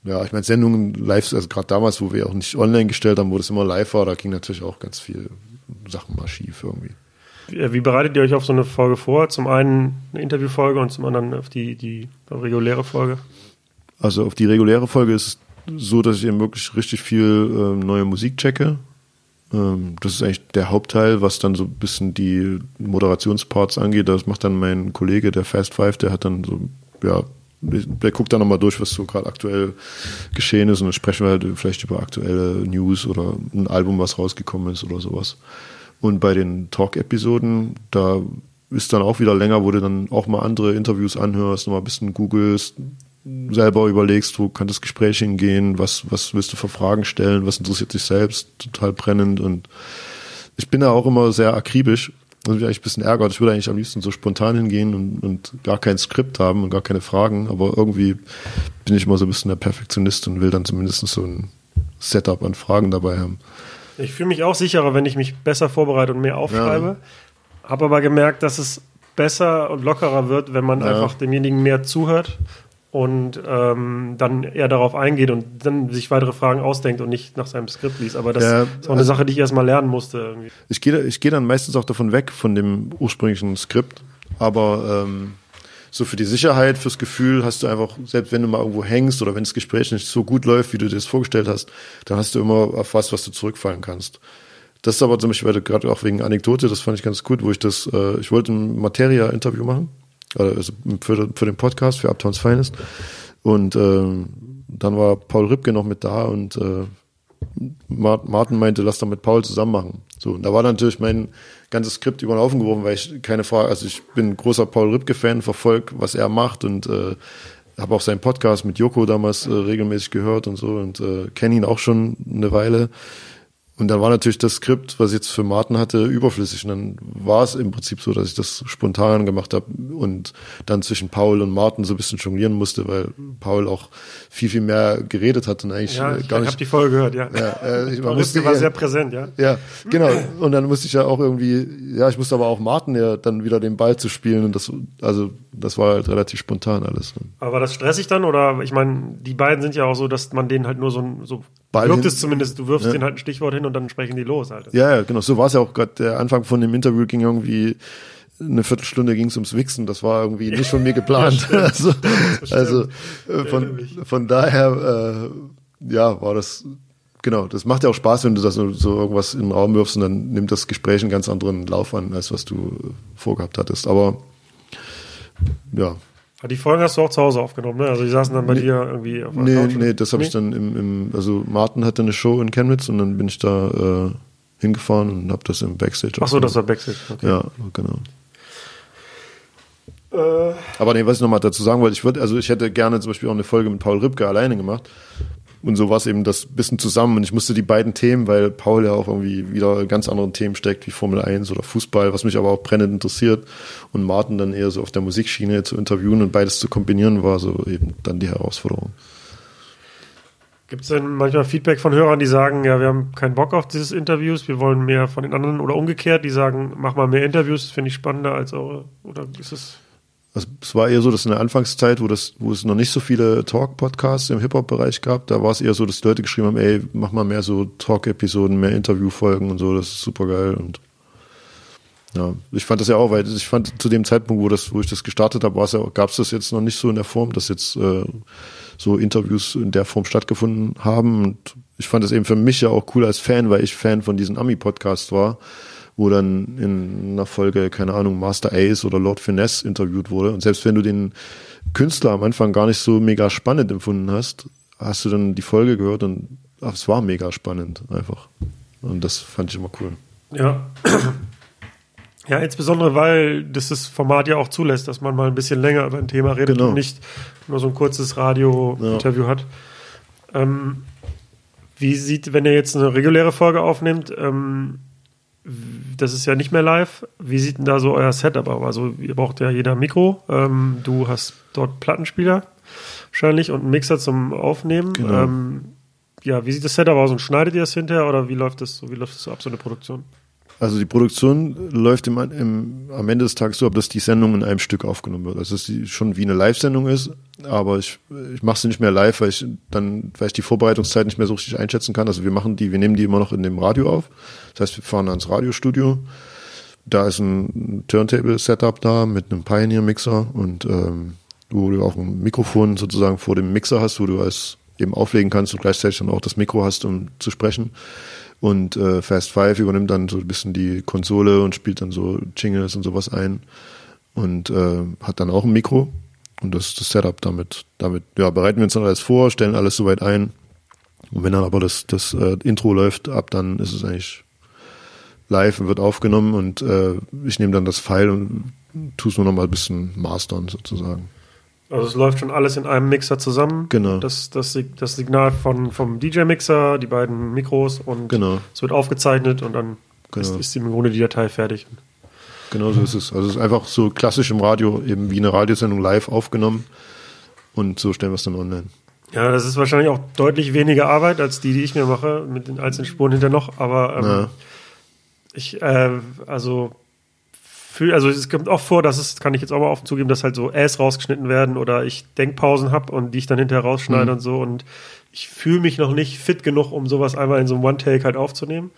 ja, ich meine, Sendungen live, also gerade damals, wo wir auch nicht online gestellt haben, wo das immer live war, da ging natürlich auch ganz viel Sachen mal schief irgendwie. Wie, bereitet ihr euch auf so eine Folge vor? Zum einen eine Interviewfolge und zum anderen auf die, die reguläre Folge? Also auf die reguläre Folge ist es so, dass ich eben wirklich richtig viel ähm, neue Musik checke. Ähm, das ist eigentlich der Hauptteil, was dann so ein bisschen die Moderationsparts angeht. Das macht dann mein Kollege, der Fast Five, der hat dann so, ja, der guckt dann nochmal durch, was so gerade aktuell geschehen ist und dann sprechen wir halt vielleicht über aktuelle News oder ein Album, was rausgekommen ist oder sowas. Und bei den Talk-Episoden, da ist dann auch wieder länger, wo du dann auch mal andere Interviews anhörst, nochmal ein bisschen googelst, selber überlegst, wo kann das Gespräch hingehen, was, was willst du für Fragen stellen, was interessiert dich selbst total brennend und ich bin da auch immer sehr akribisch, Was mich eigentlich ein bisschen ärgert. Ich würde eigentlich am liebsten so spontan hingehen und, und gar kein Skript haben und gar keine Fragen, aber irgendwie bin ich immer so ein bisschen der Perfektionist und will dann zumindest so ein Setup an Fragen dabei haben. Ich fühle mich auch sicherer, wenn ich mich besser vorbereite und mehr aufschreibe. Ja. Habe aber gemerkt, dass es besser und lockerer wird, wenn man ja. einfach demjenigen mehr zuhört und ähm, dann eher darauf eingeht und dann sich weitere Fragen ausdenkt und nicht nach seinem Skript liest. Aber das ja, ist auch eine also, Sache, die ich erstmal lernen musste. Irgendwie. Ich gehe ich geh dann meistens auch davon weg, von dem ursprünglichen Skript. Aber ähm, so für die Sicherheit, fürs Gefühl hast du einfach, selbst wenn du mal irgendwo hängst oder wenn das Gespräch nicht so gut läuft, wie du dir das vorgestellt hast, dann hast du immer auf was, was du zurückfallen kannst. Das ist aber zum Beispiel gerade auch wegen Anekdote, das fand ich ganz gut, wo ich das, äh, ich wollte ein Materia-Interview machen also für, für den Podcast, für Uptowns Finest. Und äh, dann war Paul Ripke noch mit da und äh, Martin meinte, lass doch mit Paul zusammen machen. So, und da war natürlich mein ganzes Skript über den Haufen geworfen, weil ich keine Frage, also ich bin großer Paul Ripke-Fan, verfolge, was er macht und äh, habe auch seinen Podcast mit Joko damals äh, regelmäßig gehört und so und äh, kenne ihn auch schon eine Weile. Und dann war natürlich das Skript, was ich jetzt für Martin hatte, überflüssig. Und dann war es im Prinzip so, dass ich das spontan gemacht habe und dann zwischen Paul und Martin so ein bisschen jonglieren musste, weil Paul auch viel, viel mehr geredet hat und eigentlich ja, ich, gar nicht. Ich habe die Folge gehört, ja. ja äh, ich, man musste, war sehr präsent, ja. Ja, genau. Und dann musste ich ja auch irgendwie, ja, ich musste aber auch Martin ja dann wieder den Ball zu spielen und das, also das war halt relativ spontan alles. Ne? Aber war das stressig dann oder ich meine, die beiden sind ja auch so, dass man denen halt nur so, so Ball wirkt es zumindest, du wirfst ja. denen halt ein Stichwort hin und dann sprechen die los halt. Ja, ja, genau. So war es ja auch gerade. Der Anfang von dem Interview ging irgendwie eine Viertelstunde ging es ums Wichsen. Das war irgendwie nicht von mir geplant. ja, also, also äh, von, von daher, äh, ja, war das genau. Das macht ja auch Spaß, wenn du das so, so irgendwas in den Raum wirfst und dann nimmt das Gespräch einen ganz anderen Lauf an, als was du vorgehabt hattest. Aber ja, die Folgen hast du auch zu Hause aufgenommen, ne? Also die saßen dann bei nee, dir irgendwie auf Nee, Couch nee, das habe nee? ich dann im, im, also Martin hatte eine Show in Chemnitz und dann bin ich da äh, hingefahren und habe das im Backstage. Ach so, das war Backstage, okay. Ja, genau. Äh. Aber nee, was ich nochmal dazu sagen wollte, ich würde, also ich hätte gerne zum Beispiel auch eine Folge mit Paul Ripke alleine gemacht. Und so war es eben das bisschen zusammen. Und ich musste die beiden Themen, weil Paul ja auch irgendwie wieder ganz anderen Themen steckt, wie Formel 1 oder Fußball, was mich aber auch brennend interessiert. Und Martin dann eher so auf der Musikschiene zu interviewen und beides zu kombinieren, war so eben dann die Herausforderung. Gibt es denn manchmal Feedback von Hörern, die sagen, ja, wir haben keinen Bock auf dieses Interviews, wir wollen mehr von den anderen oder umgekehrt, die sagen, mach mal mehr Interviews, finde ich spannender als eure, oder ist es? Also es war eher so, dass in der Anfangszeit, wo das, wo es noch nicht so viele Talk-Podcasts im Hip-Hop-Bereich gab, da war es eher so, dass Leute geschrieben haben, ey, mach mal mehr so Talk-Episoden, mehr Interview-Folgen und so, das ist super geil und ja, ich fand das ja auch, weil ich fand zu dem Zeitpunkt, wo das, wo ich das gestartet habe, ja, gab es das jetzt noch nicht so in der Form, dass jetzt äh, so Interviews in der Form stattgefunden haben. Und ich fand das eben für mich ja auch cool als Fan, weil ich Fan von diesen Ami-Podcasts war wo dann in einer Folge, keine Ahnung, Master Ace oder Lord Finesse interviewt wurde. Und selbst wenn du den Künstler am Anfang gar nicht so mega spannend empfunden hast, hast du dann die Folge gehört und ach, es war mega spannend einfach. Und das fand ich immer cool. Ja. Ja, insbesondere, weil das das Format ja auch zulässt, dass man mal ein bisschen länger über ein Thema redet genau. und nicht nur so ein kurzes Radio-Interview ja. hat. Ähm, wie sieht, wenn er jetzt eine reguläre Folge aufnimmt, ähm, das ist ja nicht mehr live. Wie sieht denn da so euer Setup aus? Also, ihr braucht ja jeder Mikro. Ähm, du hast dort Plattenspieler wahrscheinlich und einen Mixer zum Aufnehmen. Genau. Ähm, ja, wie sieht das Setup aus und schneidet ihr das hinterher oder wie läuft das, wie läuft das so ab, so eine Produktion? Also die Produktion läuft im, im, am Ende des Tages so ab, dass die Sendung in einem Stück aufgenommen wird. Also dass sie schon wie eine Live-Sendung ist, aber ich, ich mache sie nicht mehr live, weil ich dann, weil ich die Vorbereitungszeit nicht mehr so richtig einschätzen kann. Also wir machen die, wir nehmen die immer noch in dem Radio auf. Das heißt, wir fahren ans Radiostudio. Da ist ein Turntable-Setup da mit einem Pioneer-Mixer und ähm, wo du auch ein Mikrofon sozusagen vor dem Mixer hast, wo du es eben auflegen kannst und gleichzeitig dann auch das Mikro hast, um zu sprechen. Und äh, Fast Five übernimmt dann so ein bisschen die Konsole und spielt dann so Jingles und sowas ein. Und äh, hat dann auch ein Mikro. Und das das Setup damit. Damit ja, bereiten wir uns dann alles vor, stellen alles soweit ein. Und wenn dann aber das, das äh, Intro läuft ab, dann ist es eigentlich live und wird aufgenommen und äh, ich nehme dann das File und tue es nur noch mal ein bisschen mastern sozusagen. Also es läuft schon alles in einem Mixer zusammen. Genau. Das, das, das Signal von, vom DJ-Mixer, die beiden Mikros und genau. es wird aufgezeichnet und dann genau. ist, ist im Grunde die Datei fertig. genau so ist es. Also es ist einfach so klassisch im Radio, eben wie eine Radiosendung live aufgenommen und so stellen wir es dann online. Ja, das ist wahrscheinlich auch deutlich weniger Arbeit als die, die ich mir mache, mit den einzelnen Spuren hinter noch. Aber ähm, ich, äh, also, für, also es kommt auch vor, dass es, kann ich jetzt auch mal offen zugeben, dass halt so Äs rausgeschnitten werden oder ich Denkpausen habe und die ich dann hinterher rausschneide Mhm. und so. Und ich fühle mich noch nicht fit genug, um sowas einmal in so einem One-Take halt aufzunehmen.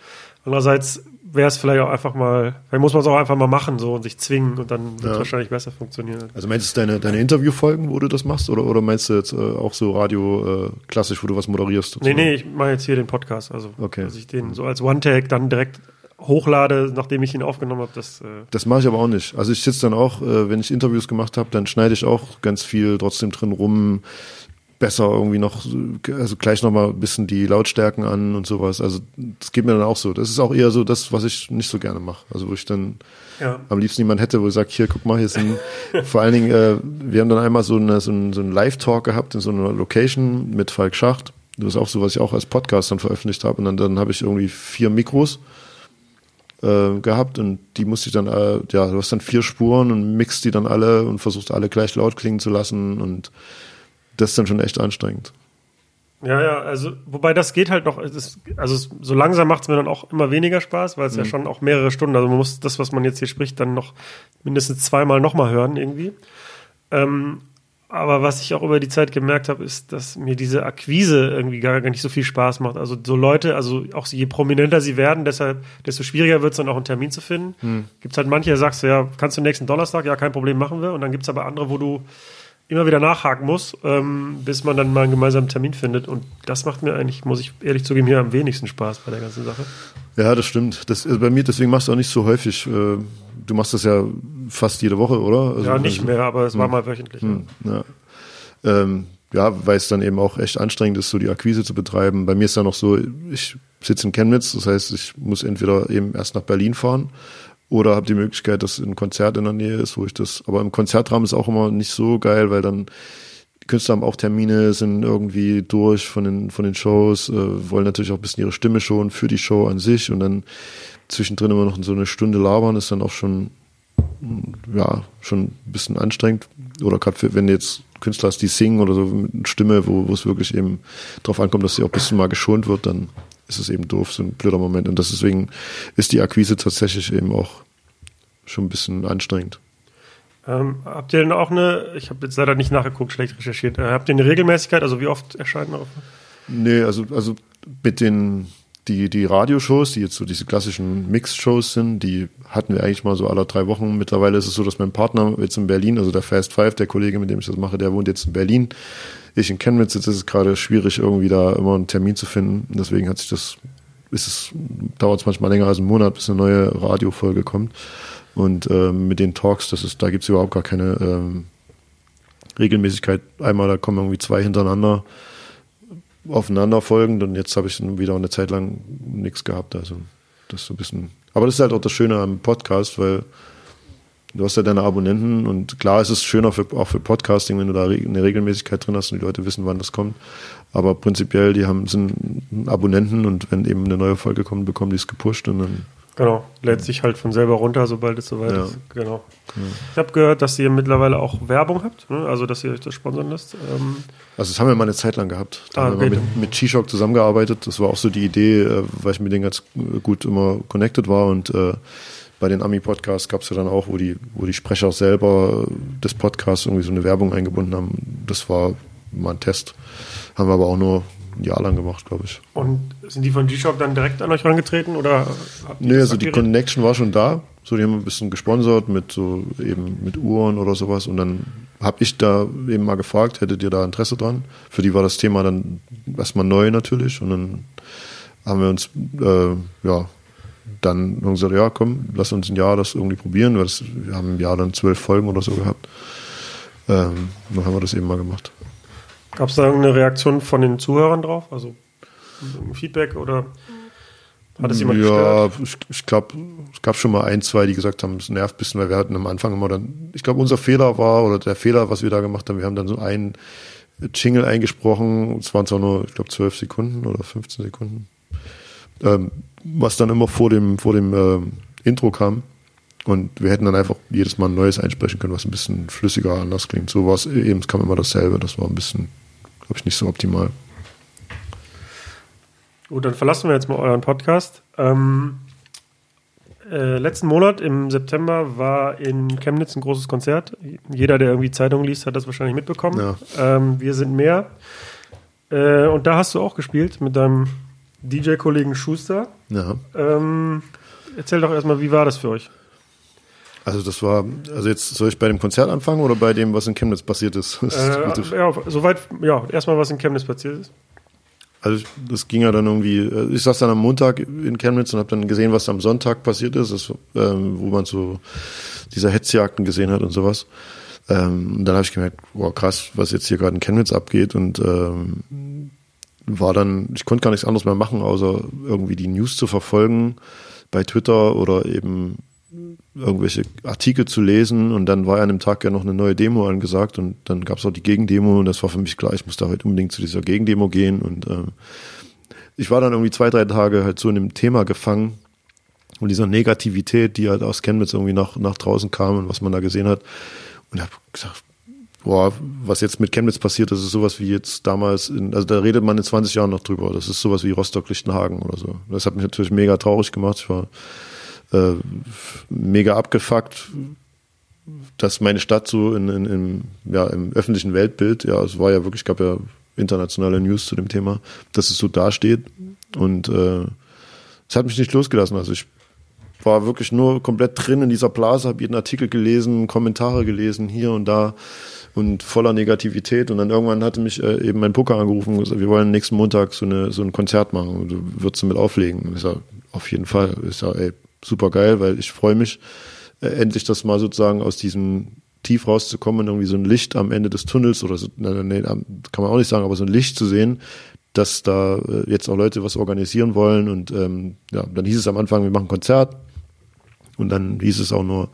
Andererseits wäre es vielleicht auch einfach mal, vielleicht muss man es auch einfach mal machen so und sich zwingen und dann wird es Ja. wahrscheinlich besser funktionieren. Also meinst du deine, deine Interviewfolgen, wo du das machst? Oder, oder meinst du jetzt äh, auch so Radio äh, klassisch, wo du was moderierst? Nee, nee, ich mache jetzt hier den Podcast. Also, Okay. dass ich den so als One-Take dann direkt hochlade, nachdem ich ihn aufgenommen habe. Das, äh, Das mache ich aber auch nicht. Also ich sitze dann auch, äh, wenn ich Interviews gemacht habe, dann schneide ich auch ganz viel trotzdem drin rum. Besser irgendwie noch, also gleich nochmal ein bisschen die Lautstärken an und sowas. Also das geht mir dann auch so. Das ist auch eher so das, was ich nicht so gerne mache. Also wo ich dann ja. am liebsten jemand hätte, wo ich sage, hier, guck mal, hier sind vor allen Dingen, äh, wir haben dann einmal so, eine, so einen, so einen Live-Talk gehabt in so einer Location mit Falk Schacht. Das ist auch so, was ich auch als Podcast dann veröffentlicht habe. Und dann, dann habe ich irgendwie vier Mikros äh, gehabt und die musste ich dann, äh, ja, du hast dann vier Spuren und mixt die dann alle und versuchst alle gleich laut klingen zu lassen und das ist dann schon echt anstrengend. Ja, ja, also, wobei das geht halt noch, ist, also so langsam macht es mir dann auch immer weniger Spaß, weil es Mhm. ja schon auch mehrere Stunden, also man muss das, was man jetzt hier spricht, dann noch mindestens zweimal nochmal hören irgendwie. Ähm, aber was ich auch über die Zeit gemerkt habe, ist, dass mir diese Akquise irgendwie gar, gar nicht so viel Spaß macht. Also so Leute, also auch je prominenter sie werden, deshalb, desto schwieriger wird es dann auch einen Termin zu finden. Hm. Gibt es halt manche, da sagst du, ja, kannst du nächsten Donnerstag? Ja, kein Problem, machen wir. Und dann gibt es aber andere, wo du immer wieder nachhaken muss, ähm, bis man dann mal einen gemeinsamen Termin findet. Und das macht mir eigentlich, muss ich ehrlich zugeben, hier am wenigsten Spaß bei der ganzen Sache. Ja, das stimmt. Das, also bei mir, deswegen machst du auch nicht so häufig. Äh, du machst das ja fast jede Woche, oder? Also, ja, nicht also, mehr, aber es war mal wöchentlich. ja. Hm, ja. Ähm, ja, weil es dann eben auch echt anstrengend ist, so die Akquise zu betreiben. Bei mir ist dann noch so, ich sitze in Chemnitz, das heißt, ich muss entweder eben erst nach Berlin fahren oder habe die Möglichkeit, dass ein Konzert in der Nähe ist, wo ich das, aber im Konzertrahmen ist auch immer nicht so geil, weil dann die Künstler haben auch Termine, sind irgendwie durch von den, von den Shows, äh, wollen natürlich auch ein bisschen ihre Stimme schonen für die Show an sich und dann zwischendrin immer noch so eine Stunde labern, ist dann auch schon, ja, schon ein bisschen anstrengend. Oder gerade wenn du jetzt Künstler hast, die singen oder so mit einer Stimme, wo, wo es wirklich eben drauf ankommt, dass sie auch ein bisschen mal geschont wird, dann ist es eben doof, so ein blöder Moment. Und deswegen ist die Akquise tatsächlich eben auch schon ein bisschen anstrengend. Ähm, habt ihr denn auch eine, ich habe jetzt leider nicht nachgeguckt, schlecht recherchiert, äh, habt ihr eine Regelmäßigkeit, also wie oft erscheinen auf? Nee, also, also mit den, die, die Radioshows, die jetzt so diese klassischen Mix-Shows sind, die hatten wir eigentlich mal so alle drei Wochen. Mittlerweile ist es so, dass mein Partner jetzt in Berlin, also der Fast Five, der Kollege, mit dem ich das mache, der wohnt jetzt in Berlin. Ich in Chemnitz, jetzt ist es gerade schwierig, irgendwie da immer einen Termin zu finden. Deswegen hat sich das, ist es, dauert es manchmal länger als einen Monat, bis eine neue Radiofolge kommt. Und ähm, mit den Talks, das ist, da gibt's überhaupt gar keine ähm, Regelmäßigkeit. Einmal, da kommen irgendwie zwei hintereinander aufeinander folgend und jetzt habe ich wieder eine Zeit lang nichts gehabt. Also das ist so ein bisschen. Aber das ist halt auch das Schöne am Podcast, weil du hast ja deine Abonnenten und klar ist es schöner für, auch für Podcasting, wenn du da eine Regelmäßigkeit drin hast und die Leute wissen, wann das kommt. Aber prinzipiell, die haben sind Abonnenten und wenn eben eine neue Folge kommt, bekommen die es gepusht und dann Genau, lädt sich halt von selber runter, sobald es soweit Ja. ist. Genau. Ich habe gehört, dass ihr mittlerweile auch Werbung habt, ne? also dass ihr euch das sponsern lasst. Ähm, Also das haben wir mal eine Zeit lang gehabt. Da Ah, haben wir okay. mit, mit G-Shock zusammengearbeitet. Das war auch so die Idee, äh, weil ich mit denen ganz gut immer connected war und äh, bei den Ami-Podcasts gab es ja dann auch, wo die, wo die Sprecher selber des Podcasts irgendwie so eine Werbung eingebunden haben. Das war mal ein Test. Haben wir aber auch nur ein Jahr lang gemacht, glaube ich. und sind die von G-Shock dann direkt an euch herangetreten oder Nee, also die? Connection war schon da. So, die haben ein bisschen gesponsert mit so eben mit Uhren oder sowas. Und dann habe ich da eben mal gefragt, hättet ihr da Interesse dran? Für die war das Thema dann erstmal neu natürlich. Und dann haben wir uns, äh, ja, dann haben gesagt, ja, komm, lass uns ein Jahr das irgendwie probieren. Weil das, wir haben im Jahr dann zwölf Folgen oder so gehabt. Ähm, dann haben wir das eben mal gemacht. Gab es da irgendeine Reaktion von den Zuhörern drauf? Also Feedback oder hat es jemand ja, gestört? ich, ich glaube, es gab schon mal ein, zwei, die gesagt haben, es nervt ein bisschen, weil wir hatten am Anfang immer dann, ich glaube, unser Fehler war, oder der Fehler, was wir da gemacht haben, wir haben dann so einen Jingle eingesprochen, es waren zwar nur, ich glaube, zwölf Sekunden oder 15 Sekunden, ähm, was dann immer vor dem, vor dem ähm, Intro kam. Und wir hätten dann einfach jedes Mal ein neues einsprechen können, was ein bisschen flüssiger anders klingt. So war es eben, es kam immer dasselbe. Das war ein bisschen, glaube ich, nicht so optimal. Gut, dann verlassen wir jetzt mal euren Podcast. Ähm, äh, letzten Monat im September war in Chemnitz ein großes Konzert. Jeder, der irgendwie Zeitungen liest, hat das wahrscheinlich mitbekommen. Ja. Ähm, wir sind mehr. Äh, und da hast du auch gespielt mit deinem DJ-Kollegen Schuster. Ja. Ähm, erzähl doch erstmal, wie war das für euch? Also das war, also jetzt soll ich bei dem Konzert anfangen oder bei dem, was in Chemnitz passiert ist? Ist Äh, ja, soweit, ja, erstmal, was in Chemnitz passiert ist. Also das ging ja dann irgendwie, äh, ich saß dann am Montag in Chemnitz und habe dann gesehen, was am Sonntag passiert ist, das, ähm, wo man so diese Hetzjagden gesehen hat und sowas. Ähm, und dann habe ich gemerkt, wow krass, was jetzt hier gerade in Chemnitz abgeht und ähm, war dann, ich konnte gar nichts anderes mehr machen, außer irgendwie die News zu verfolgen bei Twitter oder eben irgendwelche Artikel zu lesen und dann war ja an dem Tag ja noch eine neue Demo angesagt und dann gab es auch die Gegendemo und das war für mich klar, ich muss da heute unbedingt zu dieser Gegendemo gehen und ähm, ich war dann irgendwie zwei, drei Tage halt so in dem Thema gefangen und dieser Negativität, die halt aus Chemnitz irgendwie nach, nach draußen kam und was man da gesehen hat und habe gesagt, boah, was jetzt mit Chemnitz passiert, das ist sowas wie jetzt damals, in, also da redet man in 20 Jahren noch drüber, das ist sowas wie Rostock-Lichtenhagen oder so. Das hat mich natürlich mega traurig gemacht, ich war äh, mega abgefuckt, dass meine Stadt so in, in, im, ja, im öffentlichen Weltbild, ja, es war ja wirklich, gab ja internationale News zu dem Thema, dass es so dasteht. Und äh, es hat mich nicht losgelassen. Also ich war wirklich nur komplett drin in dieser Blase, habe jeden Artikel gelesen, Kommentare gelesen, hier und da und voller Negativität. Und dann irgendwann hatte mich äh, eben mein Booker angerufen und gesagt, wir wollen nächsten Montag so, eine, so ein Konzert machen. Du würdest du mit auflegen? Und ich sag, auf jeden Fall. Ich sag, ey, super geil, weil ich freue mich, äh, endlich das mal sozusagen aus diesem Tief rauszukommen und irgendwie so ein Licht am Ende des Tunnels oder so, nee, kann man auch nicht sagen, aber so ein Licht zu sehen, dass da äh, jetzt auch Leute was organisieren wollen und ähm, ja, dann hieß es am Anfang, wir machen Konzert und dann hieß es auch nur,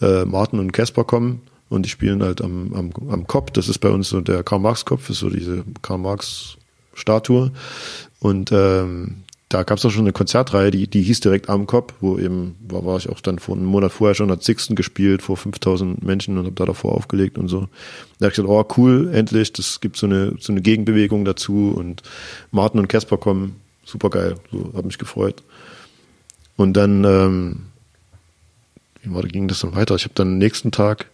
äh, Martin und Casper kommen und die spielen halt am, am, am Kopf, das ist bei uns so der Karl-Marx-Kopf, ist so diese Karl-Marx-Statue und ähm, da gab es auch schon eine Konzertreihe, die, die hieß direkt am Kopf, wo eben, war, war ich auch dann vor einem Monat vorher schon, hat Sixten gespielt vor 5000 Menschen und habe da davor aufgelegt und so. Da habe ich gesagt, oh cool, endlich, das gibt so eine, so eine Gegenbewegung dazu und Martin und Casper kommen, super geil, so, hat mich gefreut. Und dann, ähm, wie war, ging das dann weiter? Ich habe dann am nächsten Tag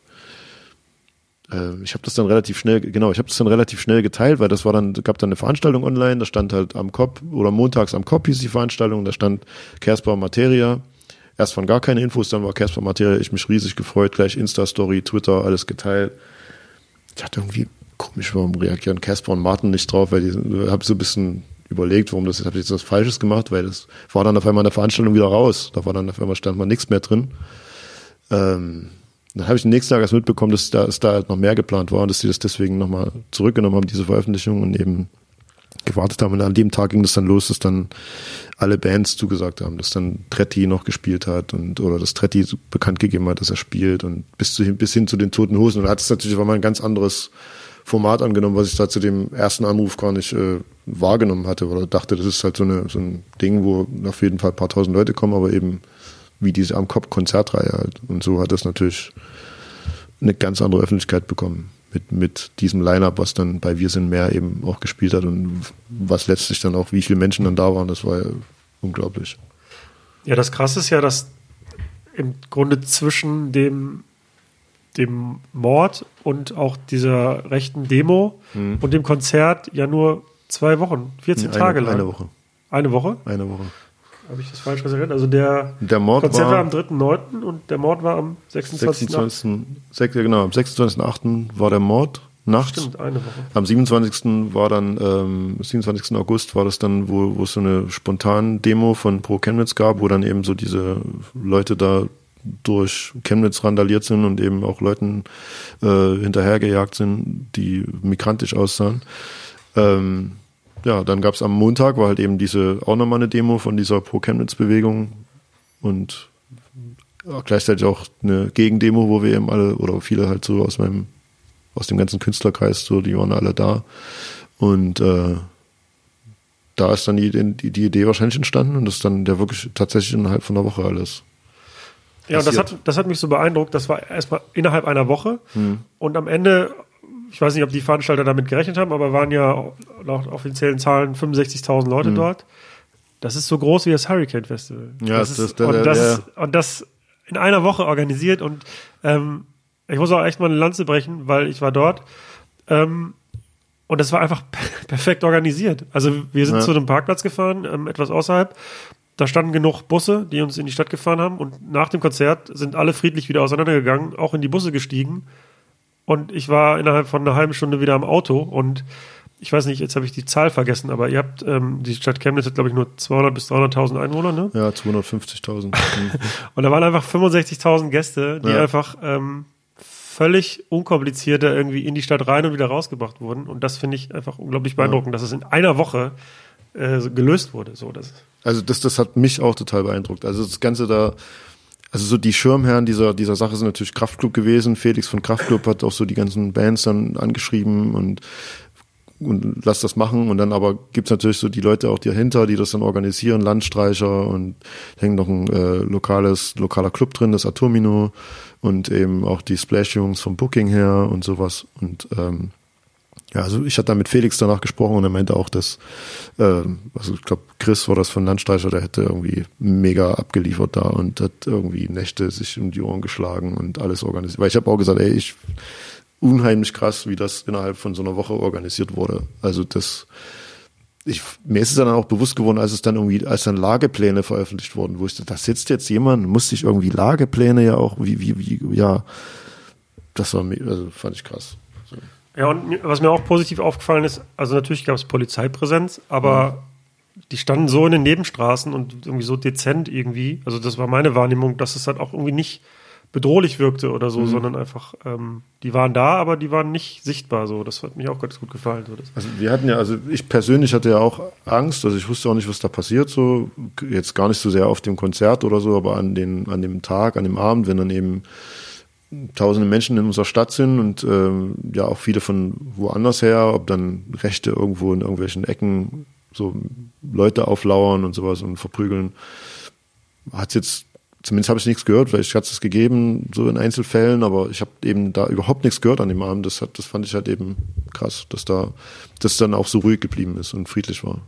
ich habe das dann relativ schnell, genau, ich habe das dann relativ schnell geteilt, weil das war dann, gab dann eine Veranstaltung online, da stand halt am Kopf oder montags am Kopf hieß die Veranstaltung, da stand Casper Materia. Erst waren gar keine Infos, dann war Casper Materia, ich mich riesig gefreut, gleich Insta-Story, Twitter, alles geteilt. Ich hatte irgendwie komisch, warum reagieren Casper und Martin nicht drauf, weil ich habe so ein bisschen überlegt, warum das, habe ich jetzt was Falsches gemacht, weil das war dann auf einmal in der Veranstaltung wieder raus. Da war dann auf einmal stand mal nichts mehr drin. Ähm, dann habe ich den nächsten Tag erst mitbekommen, dass da, dass da halt noch mehr geplant war und dass sie das deswegen nochmal zurückgenommen haben, diese Veröffentlichung und eben gewartet haben. Und an dem Tag ging das dann los, dass dann alle Bands zugesagt haben, dass dann Tretti noch gespielt hat und oder dass Tretti bekannt gegeben hat, dass er spielt und bis, zu, bis hin zu den Toten Hosen. Und da hat es natürlich auch mal ein ganz anderes Format angenommen, was ich da zu dem ersten Anruf gar nicht äh, wahrgenommen hatte oder dachte, das ist halt so, eine, so ein Ding, wo auf jeden Fall ein paar tausend Leute kommen, aber eben wie diese am Kopf Konzertreihe halt. Und so hat das natürlich eine ganz andere Öffentlichkeit bekommen mit, mit diesem Line-Up, was dann bei Wir sind mehr eben auch gespielt hat und was letztlich dann auch, wie viele Menschen dann da waren, das war ja unglaublich. Ja, das Krasse ist ja, dass im Grunde zwischen dem, dem Mord und auch dieser rechten Demo und dem Konzert ja nur zwei Wochen, 14 eine, Tage lang. Eine Woche. Eine Woche? Eine Woche. Habe ich das falsch gesagt? Also der, Der Mord Konzert war war am 3.9. und der Mord war am 26. 26. Sech- ja, genau, am 26.8. war der Mord nachts. Stimmt, eine Woche. Am 27. war dann, ähm, 27. August war das dann, wo, wo es so eine spontane Demo von Pro Chemnitz gab, wo dann eben so diese Leute da durch Chemnitz randaliert sind und eben auch Leuten äh, hinterhergejagt sind, die migrantisch aussahen. Ähm, ja, dann gab es am Montag, war halt eben diese auch nochmal eine Demo von dieser Pro Chemnitz-Bewegung und gleichzeitig auch eine Gegendemo, wo wir eben alle oder viele halt so aus meinem aus dem ganzen Künstlerkreis, so, die waren alle da. Und äh, da ist dann die, die, die Idee wahrscheinlich entstanden und das ist dann ja wirklich tatsächlich innerhalb von einer Woche alles. Ja, und das hat, das hat mich so beeindruckt. Das war erstmal innerhalb einer Woche. Hm. Und am Ende, ich weiß nicht, ob die Veranstalter damit gerechnet haben, aber waren ja laut offiziellen Zahlen 65.000 Leute Hm. dort. Das ist so groß wie das Hurricane Festival. Ja, das das- ist, der- und, das der- und das in einer Woche organisiert. Und ähm, ich muss auch echt mal eine Lanze brechen, weil ich war dort. Ähm, und das war einfach perfekt organisiert. Also wir sind Ja. zu einem Parkplatz gefahren, ähm, etwas außerhalb. Da standen genug Busse, die uns in die Stadt gefahren haben. Und nach dem Konzert sind alle friedlich wieder auseinandergegangen, auch in die Busse gestiegen. Und ich war innerhalb von einer halben Stunde wieder am Auto. Und ich weiß nicht, jetzt habe ich die Zahl vergessen, aber ihr habt, ähm, die Stadt Chemnitz hat, glaube ich, nur 200 bis 300.000 Einwohner, ne? Ja, 250.000. Mhm. Und da waren einfach 65.000 Gäste, die Ja. einfach ähm, völlig unkompliziert da irgendwie in die Stadt rein und wieder rausgebracht wurden. Und das finde ich einfach unglaublich beeindruckend, dass es in einer Woche äh, gelöst wurde. So, das, Also das, das hat mich auch total beeindruckt. Also das Ganze da, also so die Schirmherren dieser, dieser Sache sind natürlich Kraftklub gewesen. Felix von Kraftklub hat auch so die ganzen Bands dann angeschrieben und und lass das machen. Und dann aber gibt's natürlich so die Leute auch dahinter, die das dann organisieren, Landstreicher und hängt noch ein äh, lokales, lokaler Club drin, das Atomino und eben auch die Splash-Jungs vom Booking her und sowas. Und ähm, ja, also ich hatte da mit Felix danach gesprochen und er meinte auch, dass, ähm, also ich glaube, Chris war das von Landstreicher, der hätte irgendwie mega abgeliefert da und hat irgendwie Nächte sich um die Ohren geschlagen und alles organisiert. Weil ich habe auch gesagt, ey, ich unheimlich krass, wie das innerhalb von so einer Woche organisiert wurde. Also das, ich, mir ist es dann auch bewusst geworden, als es dann irgendwie, als dann Lagepläne veröffentlicht wurden, wo ich dachte, da sitzt jetzt jemand, muss sich irgendwie Lagepläne ja auch, wie, wie, wie, ja, das war, also fand ich krass. Ja, und was mir auch positiv aufgefallen ist, also natürlich gab es Polizeipräsenz, aber die standen so in den Nebenstraßen und irgendwie so dezent irgendwie. Also das war meine Wahrnehmung, dass es halt auch irgendwie nicht bedrohlich wirkte oder so, sondern einfach, ähm, die waren da, aber die waren nicht sichtbar. So, das hat mir auch ganz gut gefallen. So, das. Also wir hatten ja, also ich persönlich hatte ja auch Angst, also ich wusste auch nicht, was da passiert, so jetzt gar nicht so sehr auf dem Konzert oder so, aber an den, an dem Tag, an dem Abend, wenn dann eben tausende Menschen in unserer Stadt sind und ähm, ja auch viele von woanders her, ob dann Rechte irgendwo in irgendwelchen Ecken so Leute auflauern und sowas und verprügeln, hat's jetzt Zumindest habe ich nichts gehört, weil ich hatte es gegeben, so in Einzelfällen, aber ich habe eben da überhaupt nichts gehört an dem Abend. Das, hat, das fand ich halt eben krass, dass da das dann auch so ruhig geblieben ist und friedlich war.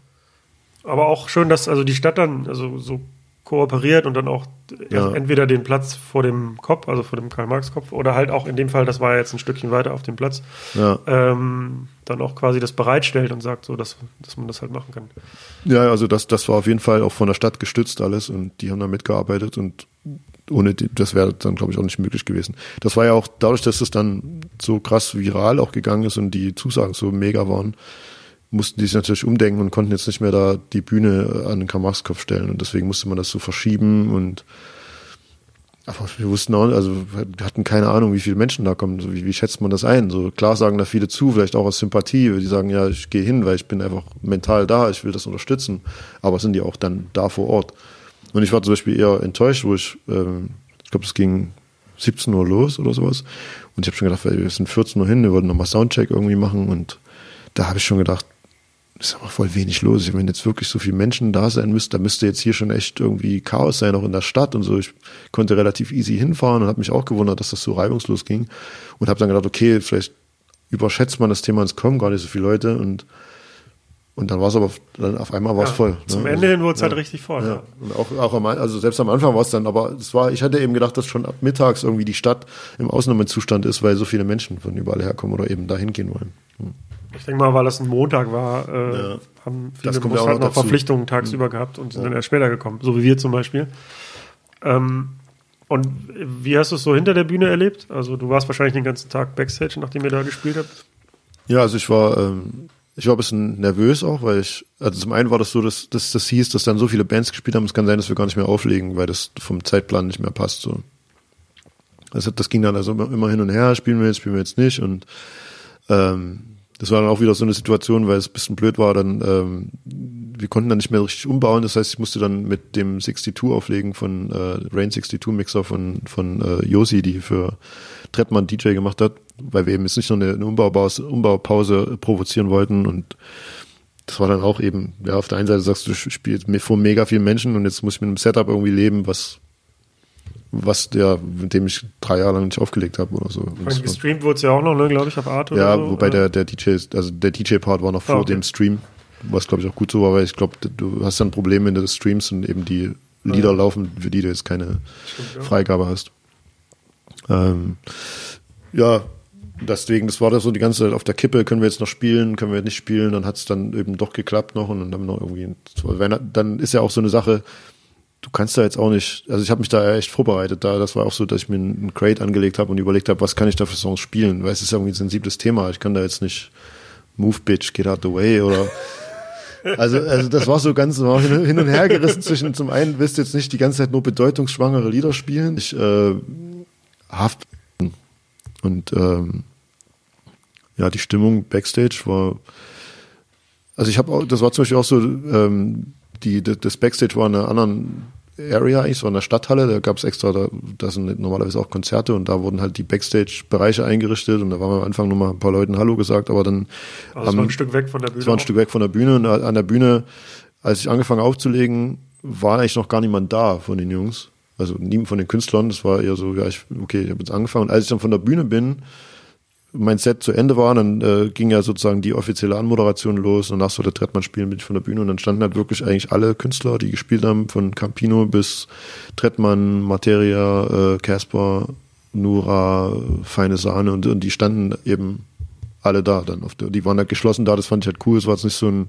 Aber auch schön, dass also die Stadt dann also so kooperiert und dann auch Ja. entweder den Platz vor dem Kopf, also vor dem Karl-Marx-Kopf, oder halt auch in dem Fall, das war ja jetzt ein Stückchen weiter auf dem Platz, Ja. ähm, dann auch quasi das bereitstellt und sagt so, dass, dass man das halt machen kann. Ja, also das, das war auf jeden Fall auch von der Stadt gestützt alles und die haben da mitgearbeitet und ohne die, das wäre dann, glaube ich, auch nicht möglich gewesen. Das war ja auch dadurch, dass es dann so krass viral auch gegangen ist und die Zusagen so mega waren, mussten die sich natürlich umdenken und konnten jetzt nicht mehr da die Bühne an den Karl-Marx-Kopf stellen und deswegen musste man das so verschieben und aber wir wussten auch, also hatten keine Ahnung, wie viele Menschen da kommen. Wie, wie schätzt man das ein? So klar sagen da viele zu, vielleicht auch aus Sympathie. Die sagen, ja, ich gehe hin, weil ich bin einfach mental da, ich will das unterstützen. Aber sind die auch dann da vor Ort? Und ich war zum Beispiel eher enttäuscht, wo ich, ähm, ich glaube, es ging 17 Uhr los oder sowas. Und ich habe schon gedacht, wir sind 14 Uhr hin, wir wollten nochmal Soundcheck irgendwie machen. Und da habe ich schon gedacht, ist aber voll wenig los. Wenn jetzt wirklich so viele Menschen da sein müssten, da müsste jetzt hier schon echt irgendwie Chaos sein, auch in der Stadt und so. Ich konnte relativ easy hinfahren und habe mich auch gewundert, dass das so reibungslos ging. Und habe dann gedacht, okay, vielleicht überschätzt man das Thema, es kommen gar nicht so viele Leute und und dann war es aber dann auf einmal war es Ja, voll. Zum ne? Ende hin wurde es ja. halt richtig voll. Ja. Ja. Und auch, auch am, also selbst am Anfang war es dann, aber es war, ich hatte eben gedacht, dass schon ab mittags irgendwie die Stadt im Ausnahmezustand ist, weil so viele Menschen von überall herkommen oder eben dahin gehen wollen. Hm. Ich denke mal, weil das ein Montag war, äh, Ja. haben Das viele Bus ja auch halt noch noch. Verpflichtungen tagsüber gehabt und sind dann erst später gekommen. So wie wir zum Beispiel. Ähm, und wie hast du es so hinter der Bühne erlebt? Also du warst wahrscheinlich den ganzen Tag Backstage, nachdem ihr da gespielt habt. Ja, also ich war, ähm, ich war ein bisschen nervös auch, weil ich, also zum einen war das so, dass, dass das hieß, dass dann so viele Bands gespielt haben, es kann sein, dass wir gar nicht mehr auflegen, weil das vom Zeitplan nicht mehr passt. So. Also das ging dann also immer, immer hin und her, spielen wir jetzt, spielen wir jetzt nicht und ähm, das war dann auch wieder so eine Situation, weil es ein bisschen blöd war, dann ähm, wir konnten dann nicht mehr richtig umbauen, das heißt, ich musste dann mit dem 62 auflegen von äh, Rain 62 Mixer von von äh, Josi, die für Trettmann DJ gemacht hat, weil wir eben jetzt nicht noch eine, eine Umbaupause, Umbaupause provozieren wollten. Und das war dann auch eben, ja, auf der einen Seite sagst du, du spielst vor mega vielen Menschen und jetzt muss ich mit einem Setup irgendwie leben, was was der, mit dem ich drei Jahre lang nicht aufgelegt habe oder so. Das Gestreamt wurde es ja auch noch, ne, glaube ich, auf Art ja, oder so. wobei der, der DJ, also der DJ-Part war noch vor Ah, okay. dem Stream, was glaube ich auch gut so war, weil ich glaube, du hast dann ein Problem, wenn du das streamst und eben die Lieder Ja. laufen, für die du jetzt keine Stimmt, ja. Freigabe hast. Ähm, ja, deswegen, das war da so die ganze Zeit auf der Kippe, können wir jetzt noch spielen, können wir nicht spielen, dann hat es dann eben doch geklappt noch und dann haben wir noch irgendwie, dann ist ja auch so eine Sache, du kannst da jetzt auch nicht, also ich habe mich da echt vorbereitet, da. Das war auch so, dass ich mir einen Crate angelegt habe und überlegt habe, was kann ich da für Songs spielen, weil es ist ja irgendwie ein sensibles Thema, ich kann da jetzt nicht Move Bitch, Get Out the Way oder also, also das war so ganz war hin und her gerissen zwischen zum einen willst du jetzt nicht die ganze Zeit nur bedeutungsschwangere Lieder spielen, ich äh, Haft und ähm, ja, die Stimmung backstage war also ich habe auch, das war zum Beispiel auch so, ähm, die, das Backstage war in einer anderen Area eigentlich, war in der Stadthalle, da gab es extra, da, da sind normalerweise auch Konzerte und da wurden halt die Backstage-Bereiche eingerichtet und da waren wir am Anfang nur mal ein paar Leuten Hallo gesagt, aber dann Also am- war ein Stück weg von der Bühne. es war ein auch. Stück weg von der Bühne und an der Bühne, als ich angefangen aufzulegen, war eigentlich noch gar niemand da von den Jungs. Also niemand von den Künstlern. Das war eher so, ja, ich, okay, ich habe jetzt angefangen. Und als ich dann von der Bühne bin, mein Set zu Ende war, dann äh, ging ja sozusagen die offizielle Anmoderation los und nach so der Trettmann spielen bin ich von der Bühne und dann standen halt wirklich eigentlich alle Künstler, die gespielt haben, von Campino bis Trettmann, Materia, äh, Casper, Nura, Feine Sahne und, und die standen eben alle da dann. Auf der, die waren halt geschlossen da, das fand ich halt cool. Es war jetzt nicht so ein,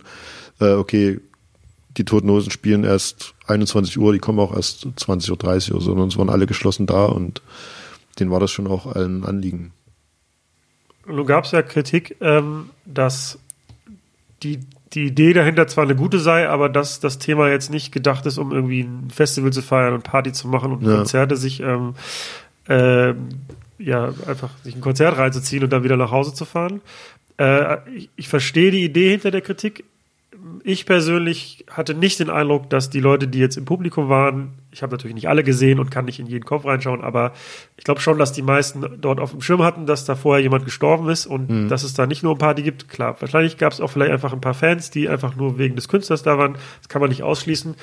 äh, okay, die Toten Hosen spielen erst 21 Uhr, die kommen auch erst 20.30 Uhr sondern es waren alle geschlossen da und denen war das schon auch allen Anliegen. Nun gab es ja Kritik, ähm, dass die, die Idee dahinter zwar eine gute sei, aber dass das Thema jetzt nicht gedacht ist, um irgendwie ein Festival zu feiern und Party zu machen und Ja. Konzerte sich ähm, ähm, ja einfach sich ein Konzert reinzuziehen und dann wieder nach Hause zu fahren. Äh, ich, ich verstehe die Idee hinter der Kritik. Ich persönlich hatte nicht den Eindruck, dass die Leute, die jetzt im Publikum waren, ich habe natürlich nicht alle gesehen und kann nicht in jeden Kopf reinschauen, aber ich glaube schon, dass die meisten dort auf dem Schirm hatten, dass da vorher jemand gestorben ist und dass es da nicht nur ein Party gibt. Klar, wahrscheinlich gab es auch vielleicht einfach ein paar Fans, die einfach nur wegen des Künstlers da waren. Das kann man nicht ausschließen.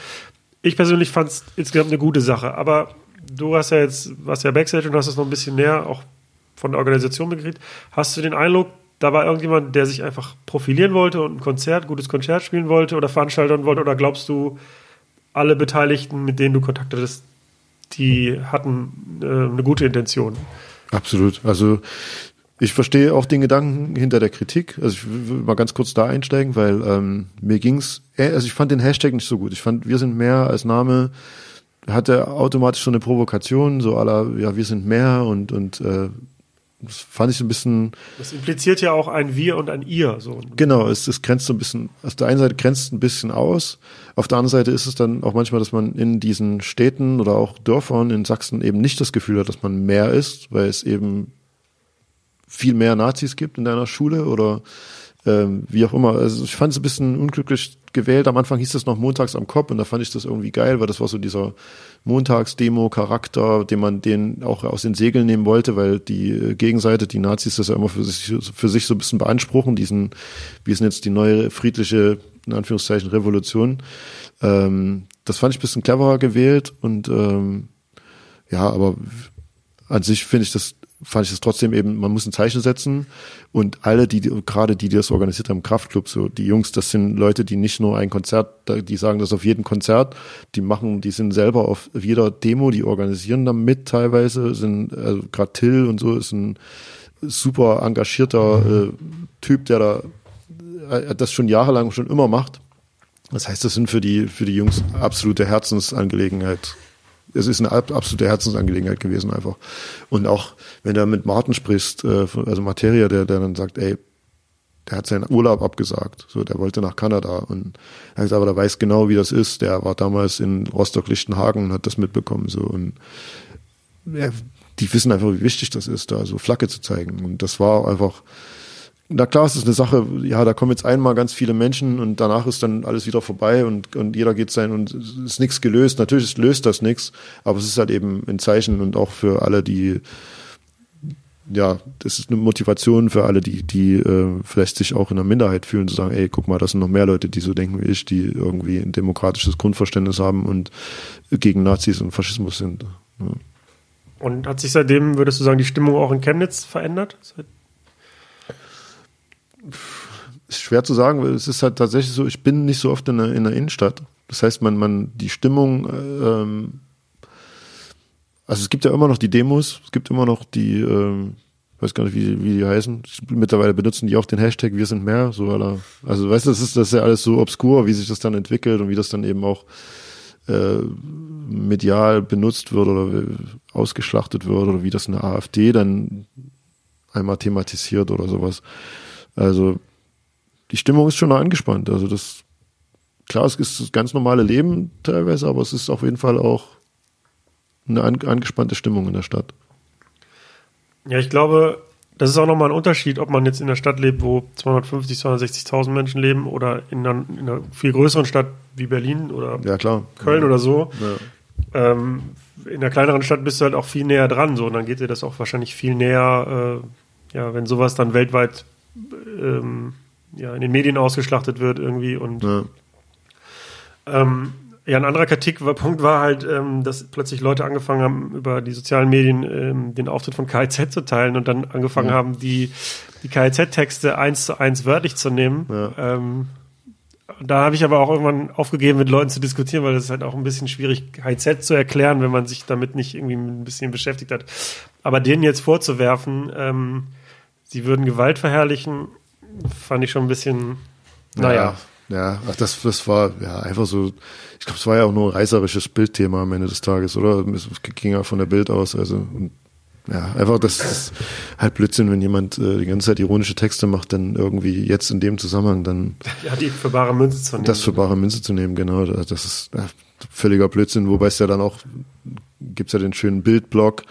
Ich persönlich fand es insgesamt eine gute Sache, aber du hast ja jetzt, warst ja Backstage und hast es noch ein bisschen näher auch von der Organisation mitgekriegt. Hast du den Eindruck, da war irgendjemand, der sich einfach profilieren wollte und ein Konzert, gutes Konzert spielen wollte oder veranstalten wollte? Oder glaubst du, alle Beteiligten, mit denen du Kontakt hattest, die hatten äh, eine gute Intention? Absolut. Also ich verstehe auch den Gedanken hinter der Kritik. Also ich will mal ganz kurz da einsteigen, weil ähm, mir äh, also ich fand den Hashtag nicht so gut. Ich fand, wir sind mehr als Name hatte automatisch so eine Provokation, so aller, ja, wir sind mehr und und äh, das fand ich so ein bisschen Das impliziert ja auch ein Wir und ein Ihr. So. Genau, es, es grenzt so ein bisschen, auf der einen Seite grenzt es ein bisschen aus, auf der anderen Seite ist es dann auch manchmal, dass man in diesen Städten oder auch Dörfern in Sachsen eben nicht das Gefühl hat, dass man mehr ist, weil es eben viel mehr Nazis gibt in deiner Schule oder ähm, wie auch immer. Also ich fand es ein bisschen unglücklich gewählt. Am Anfang hieß es noch montags am Kopf und da fand ich das irgendwie geil, weil das war so dieser Montagsdemo-Charakter, den man den auch aus den Segeln nehmen wollte, weil die äh, Gegenseite, die Nazis, das ja immer für sich, für sich so ein bisschen beanspruchen, diesen, wie ist denn jetzt die neue friedliche, in Anführungszeichen, Revolution. Ähm, das fand ich ein bisschen cleverer gewählt und ähm, ja, aber an sich finde ich das fand ich das trotzdem eben, man muss ein Zeichen setzen. Und alle, die, gerade die, die das organisiert haben, Kraftclub, so die Jungs, das sind Leute, die nicht nur ein Konzert, die sagen das auf jedem Konzert, die machen, die sind selber auf jeder Demo, die organisieren da mit teilweise, sind, also gerade Till und so ist ein super engagierter äh, Typ, der da äh, das schon jahrelang schon immer macht. Das heißt, das sind für die, für die Jungs absolute Herzensangelegenheit es ist eine absolute Herzensangelegenheit gewesen einfach. Und auch wenn du mit Martin sprichst, äh, also Materia, der, der dann sagt, ey, der hat seinen Urlaub abgesagt, so, der wollte nach Kanada und er sagt, aber der weiß genau, wie das ist. Der war damals in Rostock-Lichtenhagen und hat das mitbekommen, so und ja, die wissen einfach, wie wichtig das ist, da so Flagge zu zeigen. Und das war einfach, na klar, es ist eine Sache, ja, da kommen jetzt einmal ganz viele Menschen und danach ist dann alles wieder vorbei und, und jeder geht sein und es ist nichts gelöst. Natürlich löst das nichts, aber es ist halt eben ein Zeichen und auch für alle, die, ja, das ist eine Motivation für alle, die, die äh, vielleicht sich auch in der Minderheit fühlen, zu sagen, ey, guck mal, das sind noch mehr Leute, die so denken wie ich, die irgendwie ein demokratisches Grundverständnis haben und gegen Nazis und Faschismus sind. Ja. Und hat sich seitdem, würdest du sagen, die Stimmung auch in Chemnitz verändert? Seit ist schwer zu sagen, weil es ist halt tatsächlich so, ich bin nicht so oft in der, in der Innenstadt. Das heißt, man, man, die Stimmung, ähm, also es gibt ja immer noch die Demos, es gibt immer noch die, ähm, weiß gar nicht, wie, wie die heißen. Mittlerweile benutzen die auch den Hashtag Wir sind mehr, so aller, also weißt du, das ist, das ist ja alles so obskur, wie sich das dann entwickelt und wie das dann eben auch äh, medial benutzt wird oder ausgeschlachtet wird oder wie das eine AfD dann einmal thematisiert oder sowas. Also die Stimmung ist schon angespannt. Also das klar, es ist das ganz normale Leben teilweise, aber es ist auf jeden Fall auch eine an, angespannte Stimmung in der Stadt. Ja, ich glaube, das ist auch nochmal ein Unterschied, ob man jetzt in einer Stadt lebt, wo 250, 260.000 Menschen leben oder in einer, in einer, viel größeren Stadt wie Berlin oder ja. Köln ja. oder so. Ja. Ähm, in einer kleineren Stadt bist du halt auch viel näher dran, so und dann geht dir das auch wahrscheinlich viel näher, äh, ja, wenn sowas dann weltweit ähm, ja, in den Medien ausgeschlachtet wird irgendwie und ja. Ähm, ja, ein anderer Kritikpunkt war halt, ähm, dass plötzlich Leute angefangen haben, über die sozialen Medien ähm, den Auftritt von KIZ zu teilen und dann angefangen ja. haben, die, die KIZ-Texte eins zu eins wörtlich zu nehmen. Ja. Ähm, da habe ich aber auch irgendwann aufgegeben, mit Leuten zu diskutieren, weil es ist halt auch ein bisschen schwierig, KIZ zu erklären, wenn man sich damit nicht irgendwie ein bisschen beschäftigt hat. Aber denen jetzt vorzuwerfen, ähm, sie würden Gewalt verherrlichen, fand ich schon ein bisschen, naja. Ja, ja ach, das, das war ja einfach so, ich glaube, es war ja auch nur ein reißerisches Bildthema am Ende des Tages, oder? Es ging ja von der Bild aus, also ja, einfach das ist halt Blödsinn, wenn jemand äh, die ganze Zeit ironische Texte macht, dann irgendwie jetzt in dem Zusammenhang dann ja, die für bare Münze zu nehmen. Das für bare Münze zu nehmen, genau. Das ist ja, völliger Blödsinn, wobei es ja dann auch gibt's ja den schönen Bildblog,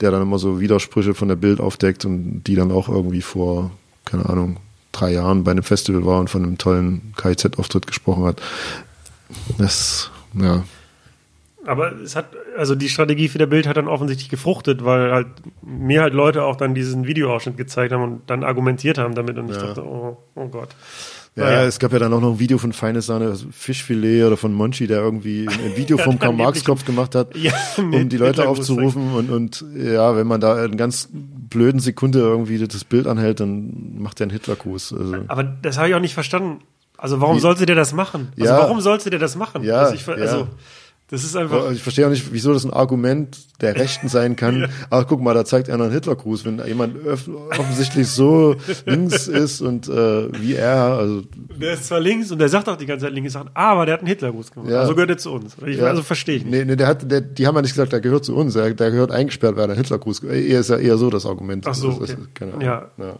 der dann immer so Widersprüche von der Bild aufdeckt und die dann auch irgendwie vor, keine Ahnung, drei Jahren bei einem Festival war und von einem tollen KIZ-Auftritt gesprochen hat. Das, ja. Aber es hat, also die Strategie für der Bild hat dann offensichtlich gefruchtet, weil halt mir halt Leute auch dann diesen Videoausschnitt gezeigt haben und dann argumentiert haben damit und ich ja. dachte, oh, oh Gott. Ja, naja. es gab ja dann auch noch ein Video von Feine Sahne, also Fischfilet oder von Monchi, der irgendwie ein Video vom Karl-Marx-Kopf gemacht hat, ja, um die Leute aufzurufen. Und, und ja, wenn man da in ganz blöden Sekunde irgendwie das Bild anhält, dann macht der einen Hitlergruß. Also. Aber das habe ich auch nicht verstanden. Also warum Wie? sollte der das machen? Also ja. warum sollte der das machen? Ja, also, ich, also ja. Das ist einfach. Ich verstehe auch nicht, wieso das ein Argument der Rechten sein kann. ja. Ach, guck mal, da zeigt einer einen Hitlergruß, wenn jemand offensichtlich so links ist und äh, wie er. Also der ist zwar links und der sagt auch die ganze Zeit linke Sachen, aber der hat einen Hitlergruß gemacht. Ja. Also gehört er zu uns. Ich, ja. Also verstehe ich nicht. Nee, nee, der hat, der, die haben ja nicht gesagt, der gehört zu uns. Der, der gehört eingesperrt, weil er einen Hitlergruß. Er ist ja eher so das Argument. Ach so. Okay. Das ist, keine Ahnung. Ja. ja.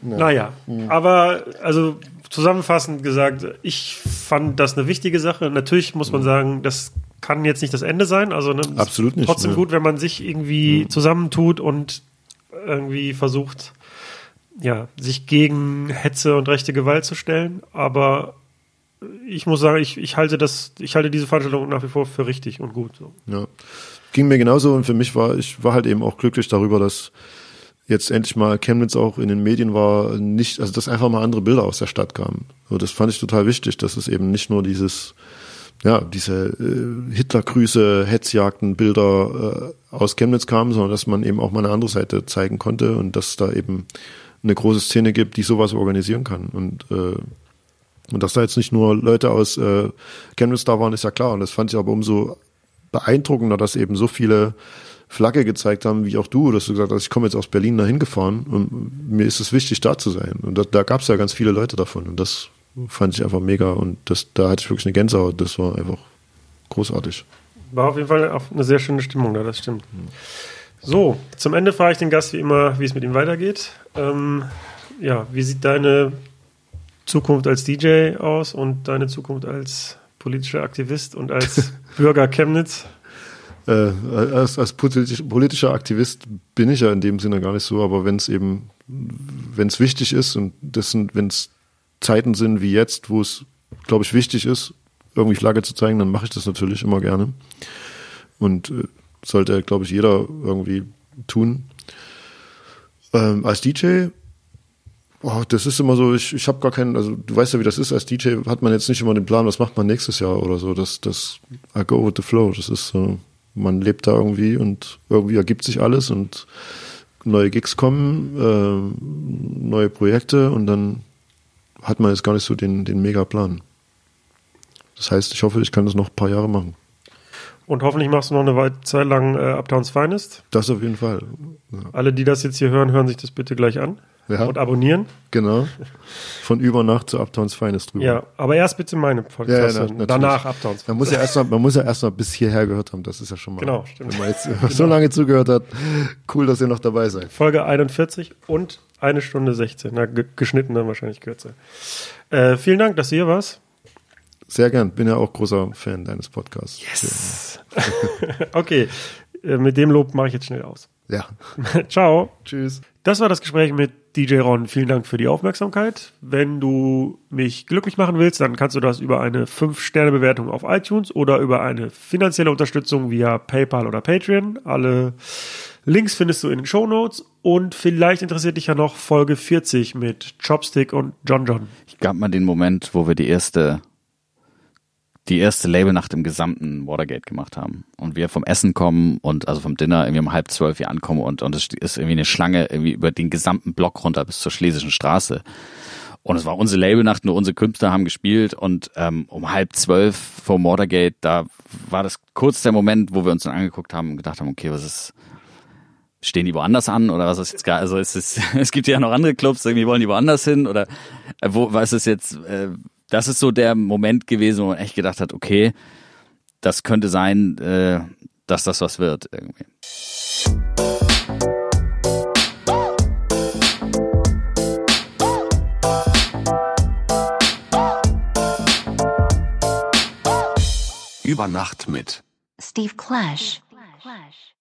Naja, hm. aber also zusammenfassend gesagt, ich fand das eine wichtige Sache. Natürlich muss man mhm. sagen, das kann jetzt nicht das Ende sein. Also ne, absolut nicht. Trotzdem ne. gut, wenn man sich irgendwie mhm. zusammentut und irgendwie versucht, ja, sich gegen Hetze und rechte Gewalt zu stellen. Aber ich muss sagen, ich, ich halte das, ich halte diese Veranstaltung nach wie vor für richtig und gut. So. Ja, ging mir genauso und für mich war, ich war halt eben auch glücklich darüber, dass jetzt endlich mal Chemnitz auch in den Medien war, nicht, also dass einfach mal andere Bilder aus der Stadt kamen. So, das fand ich total wichtig, dass es eben nicht nur dieses, ja, diese äh, Hitlergrüße, Hetzjagden, Bilder äh, aus Chemnitz kamen, sondern dass man eben auch mal eine andere Seite zeigen konnte und dass da eben eine große Szene gibt, die sowas organisieren kann. Und äh, und dass da jetzt nicht nur Leute aus äh, Chemnitz da waren, ist ja klar. Und das fand ich aber umso beeindruckender, dass eben so viele Flagge gezeigt haben, wie auch du, dass du gesagt hast, ich komme jetzt aus Berlin dahin gefahren und mir ist es wichtig, da zu sein. Und da, da gab es ja ganz viele Leute davon und das fand ich einfach mega und das, da hatte ich wirklich eine Gänsehaut. Das war einfach großartig. War auf jeden Fall auch eine sehr schöne Stimmung da, das stimmt. So, zum Ende frage ich den Gast wie immer, wie es mit ihm weitergeht. Ähm, ja, wie sieht deine Zukunft als DJ aus und deine Zukunft als politischer Aktivist und als Bürger Chemnitz? Äh, als, als politischer Aktivist bin ich ja in dem Sinne gar nicht so, aber wenn es eben, wenn es wichtig ist und das sind, wenn es Zeiten sind wie jetzt, wo es, glaube ich, wichtig ist, irgendwie Flagge zu zeigen, dann mache ich das natürlich immer gerne. Und äh, sollte, glaube ich, jeder irgendwie tun. Ähm, als DJ, oh, das ist immer so, ich, ich habe gar keinen, also du weißt ja, wie das ist, als DJ hat man jetzt nicht immer den Plan, was macht man nächstes Jahr oder so. Das, das, I go with the flow, das ist so man lebt da irgendwie und irgendwie ergibt sich alles und neue Gigs kommen, äh, neue Projekte und dann hat man jetzt gar nicht so den, den Mega-Plan. Das heißt, ich hoffe, ich kann das noch ein paar Jahre machen. Und hoffentlich machst du noch eine Weile Zeit lang äh, Uptowns Finest. Das auf jeden Fall. Ja. Alle, die das jetzt hier hören, hören sich das bitte gleich an Ja. und abonnieren. Genau. Von Übernacht zu Uptowns Finest drüber. Ja, aber erst bitte meine Ja, ja, Podcast hören. natürlich. danach Uptowns. Man muss ja erst mal, man muss ja erst mal bis hierher gehört haben. Das ist ja schon mal. Genau, stimmt. Wenn man jetzt so lange zugehört hat, cool, dass ihr noch dabei seid. Folge 41 und eine Stunde 16. Na, ge geschnitten dann wahrscheinlich kürzer. Äh, vielen Dank, dass du hier warst. Sehr gern. Bin ja auch großer Fan deines Podcasts. Okay, äh, mit dem Lob mache ich jetzt schnell aus. Ja. Ciao. Tschüss. Das war das Gespräch mit DJ Ron. Vielen Dank für die Aufmerksamkeit. Wenn du mich glücklich machen willst, dann kannst du das über eine 5-Sterne-Bewertung auf iTunes oder über eine finanzielle Unterstützung via PayPal oder Patreon. Alle Links findest du in den Show Notes. Und vielleicht interessiert dich ja noch Folge 40 mit Chopstick und John John. Ich gab mal den Moment, wo wir die erste, die erste Labelnacht im gesamten Watergate gemacht haben. Und wir vom Essen kommen und also vom Dinner irgendwie um halb zwölf hier ankommen und, und es ist irgendwie eine Schlange irgendwie über den gesamten Block runter bis zur Schlesischen Straße. Und es war unsere Labelnacht, nur unsere Künstler haben gespielt und ähm, um halb zwölf vor Watergate, da war das kurz der Moment, wo wir uns dann angeguckt haben und gedacht haben, okay, was ist, stehen die woanders an oder was ist jetzt gar, also es ist, es gibt ja noch andere Clubs, irgendwie wollen die woanders hin oder äh, wo, was ist jetzt, äh, das ist so der Moment gewesen, wo man echt gedacht hat, okay, das könnte sein, äh, dass das was wird irgendwie. Über Nacht mit. Steve Clash. Clash.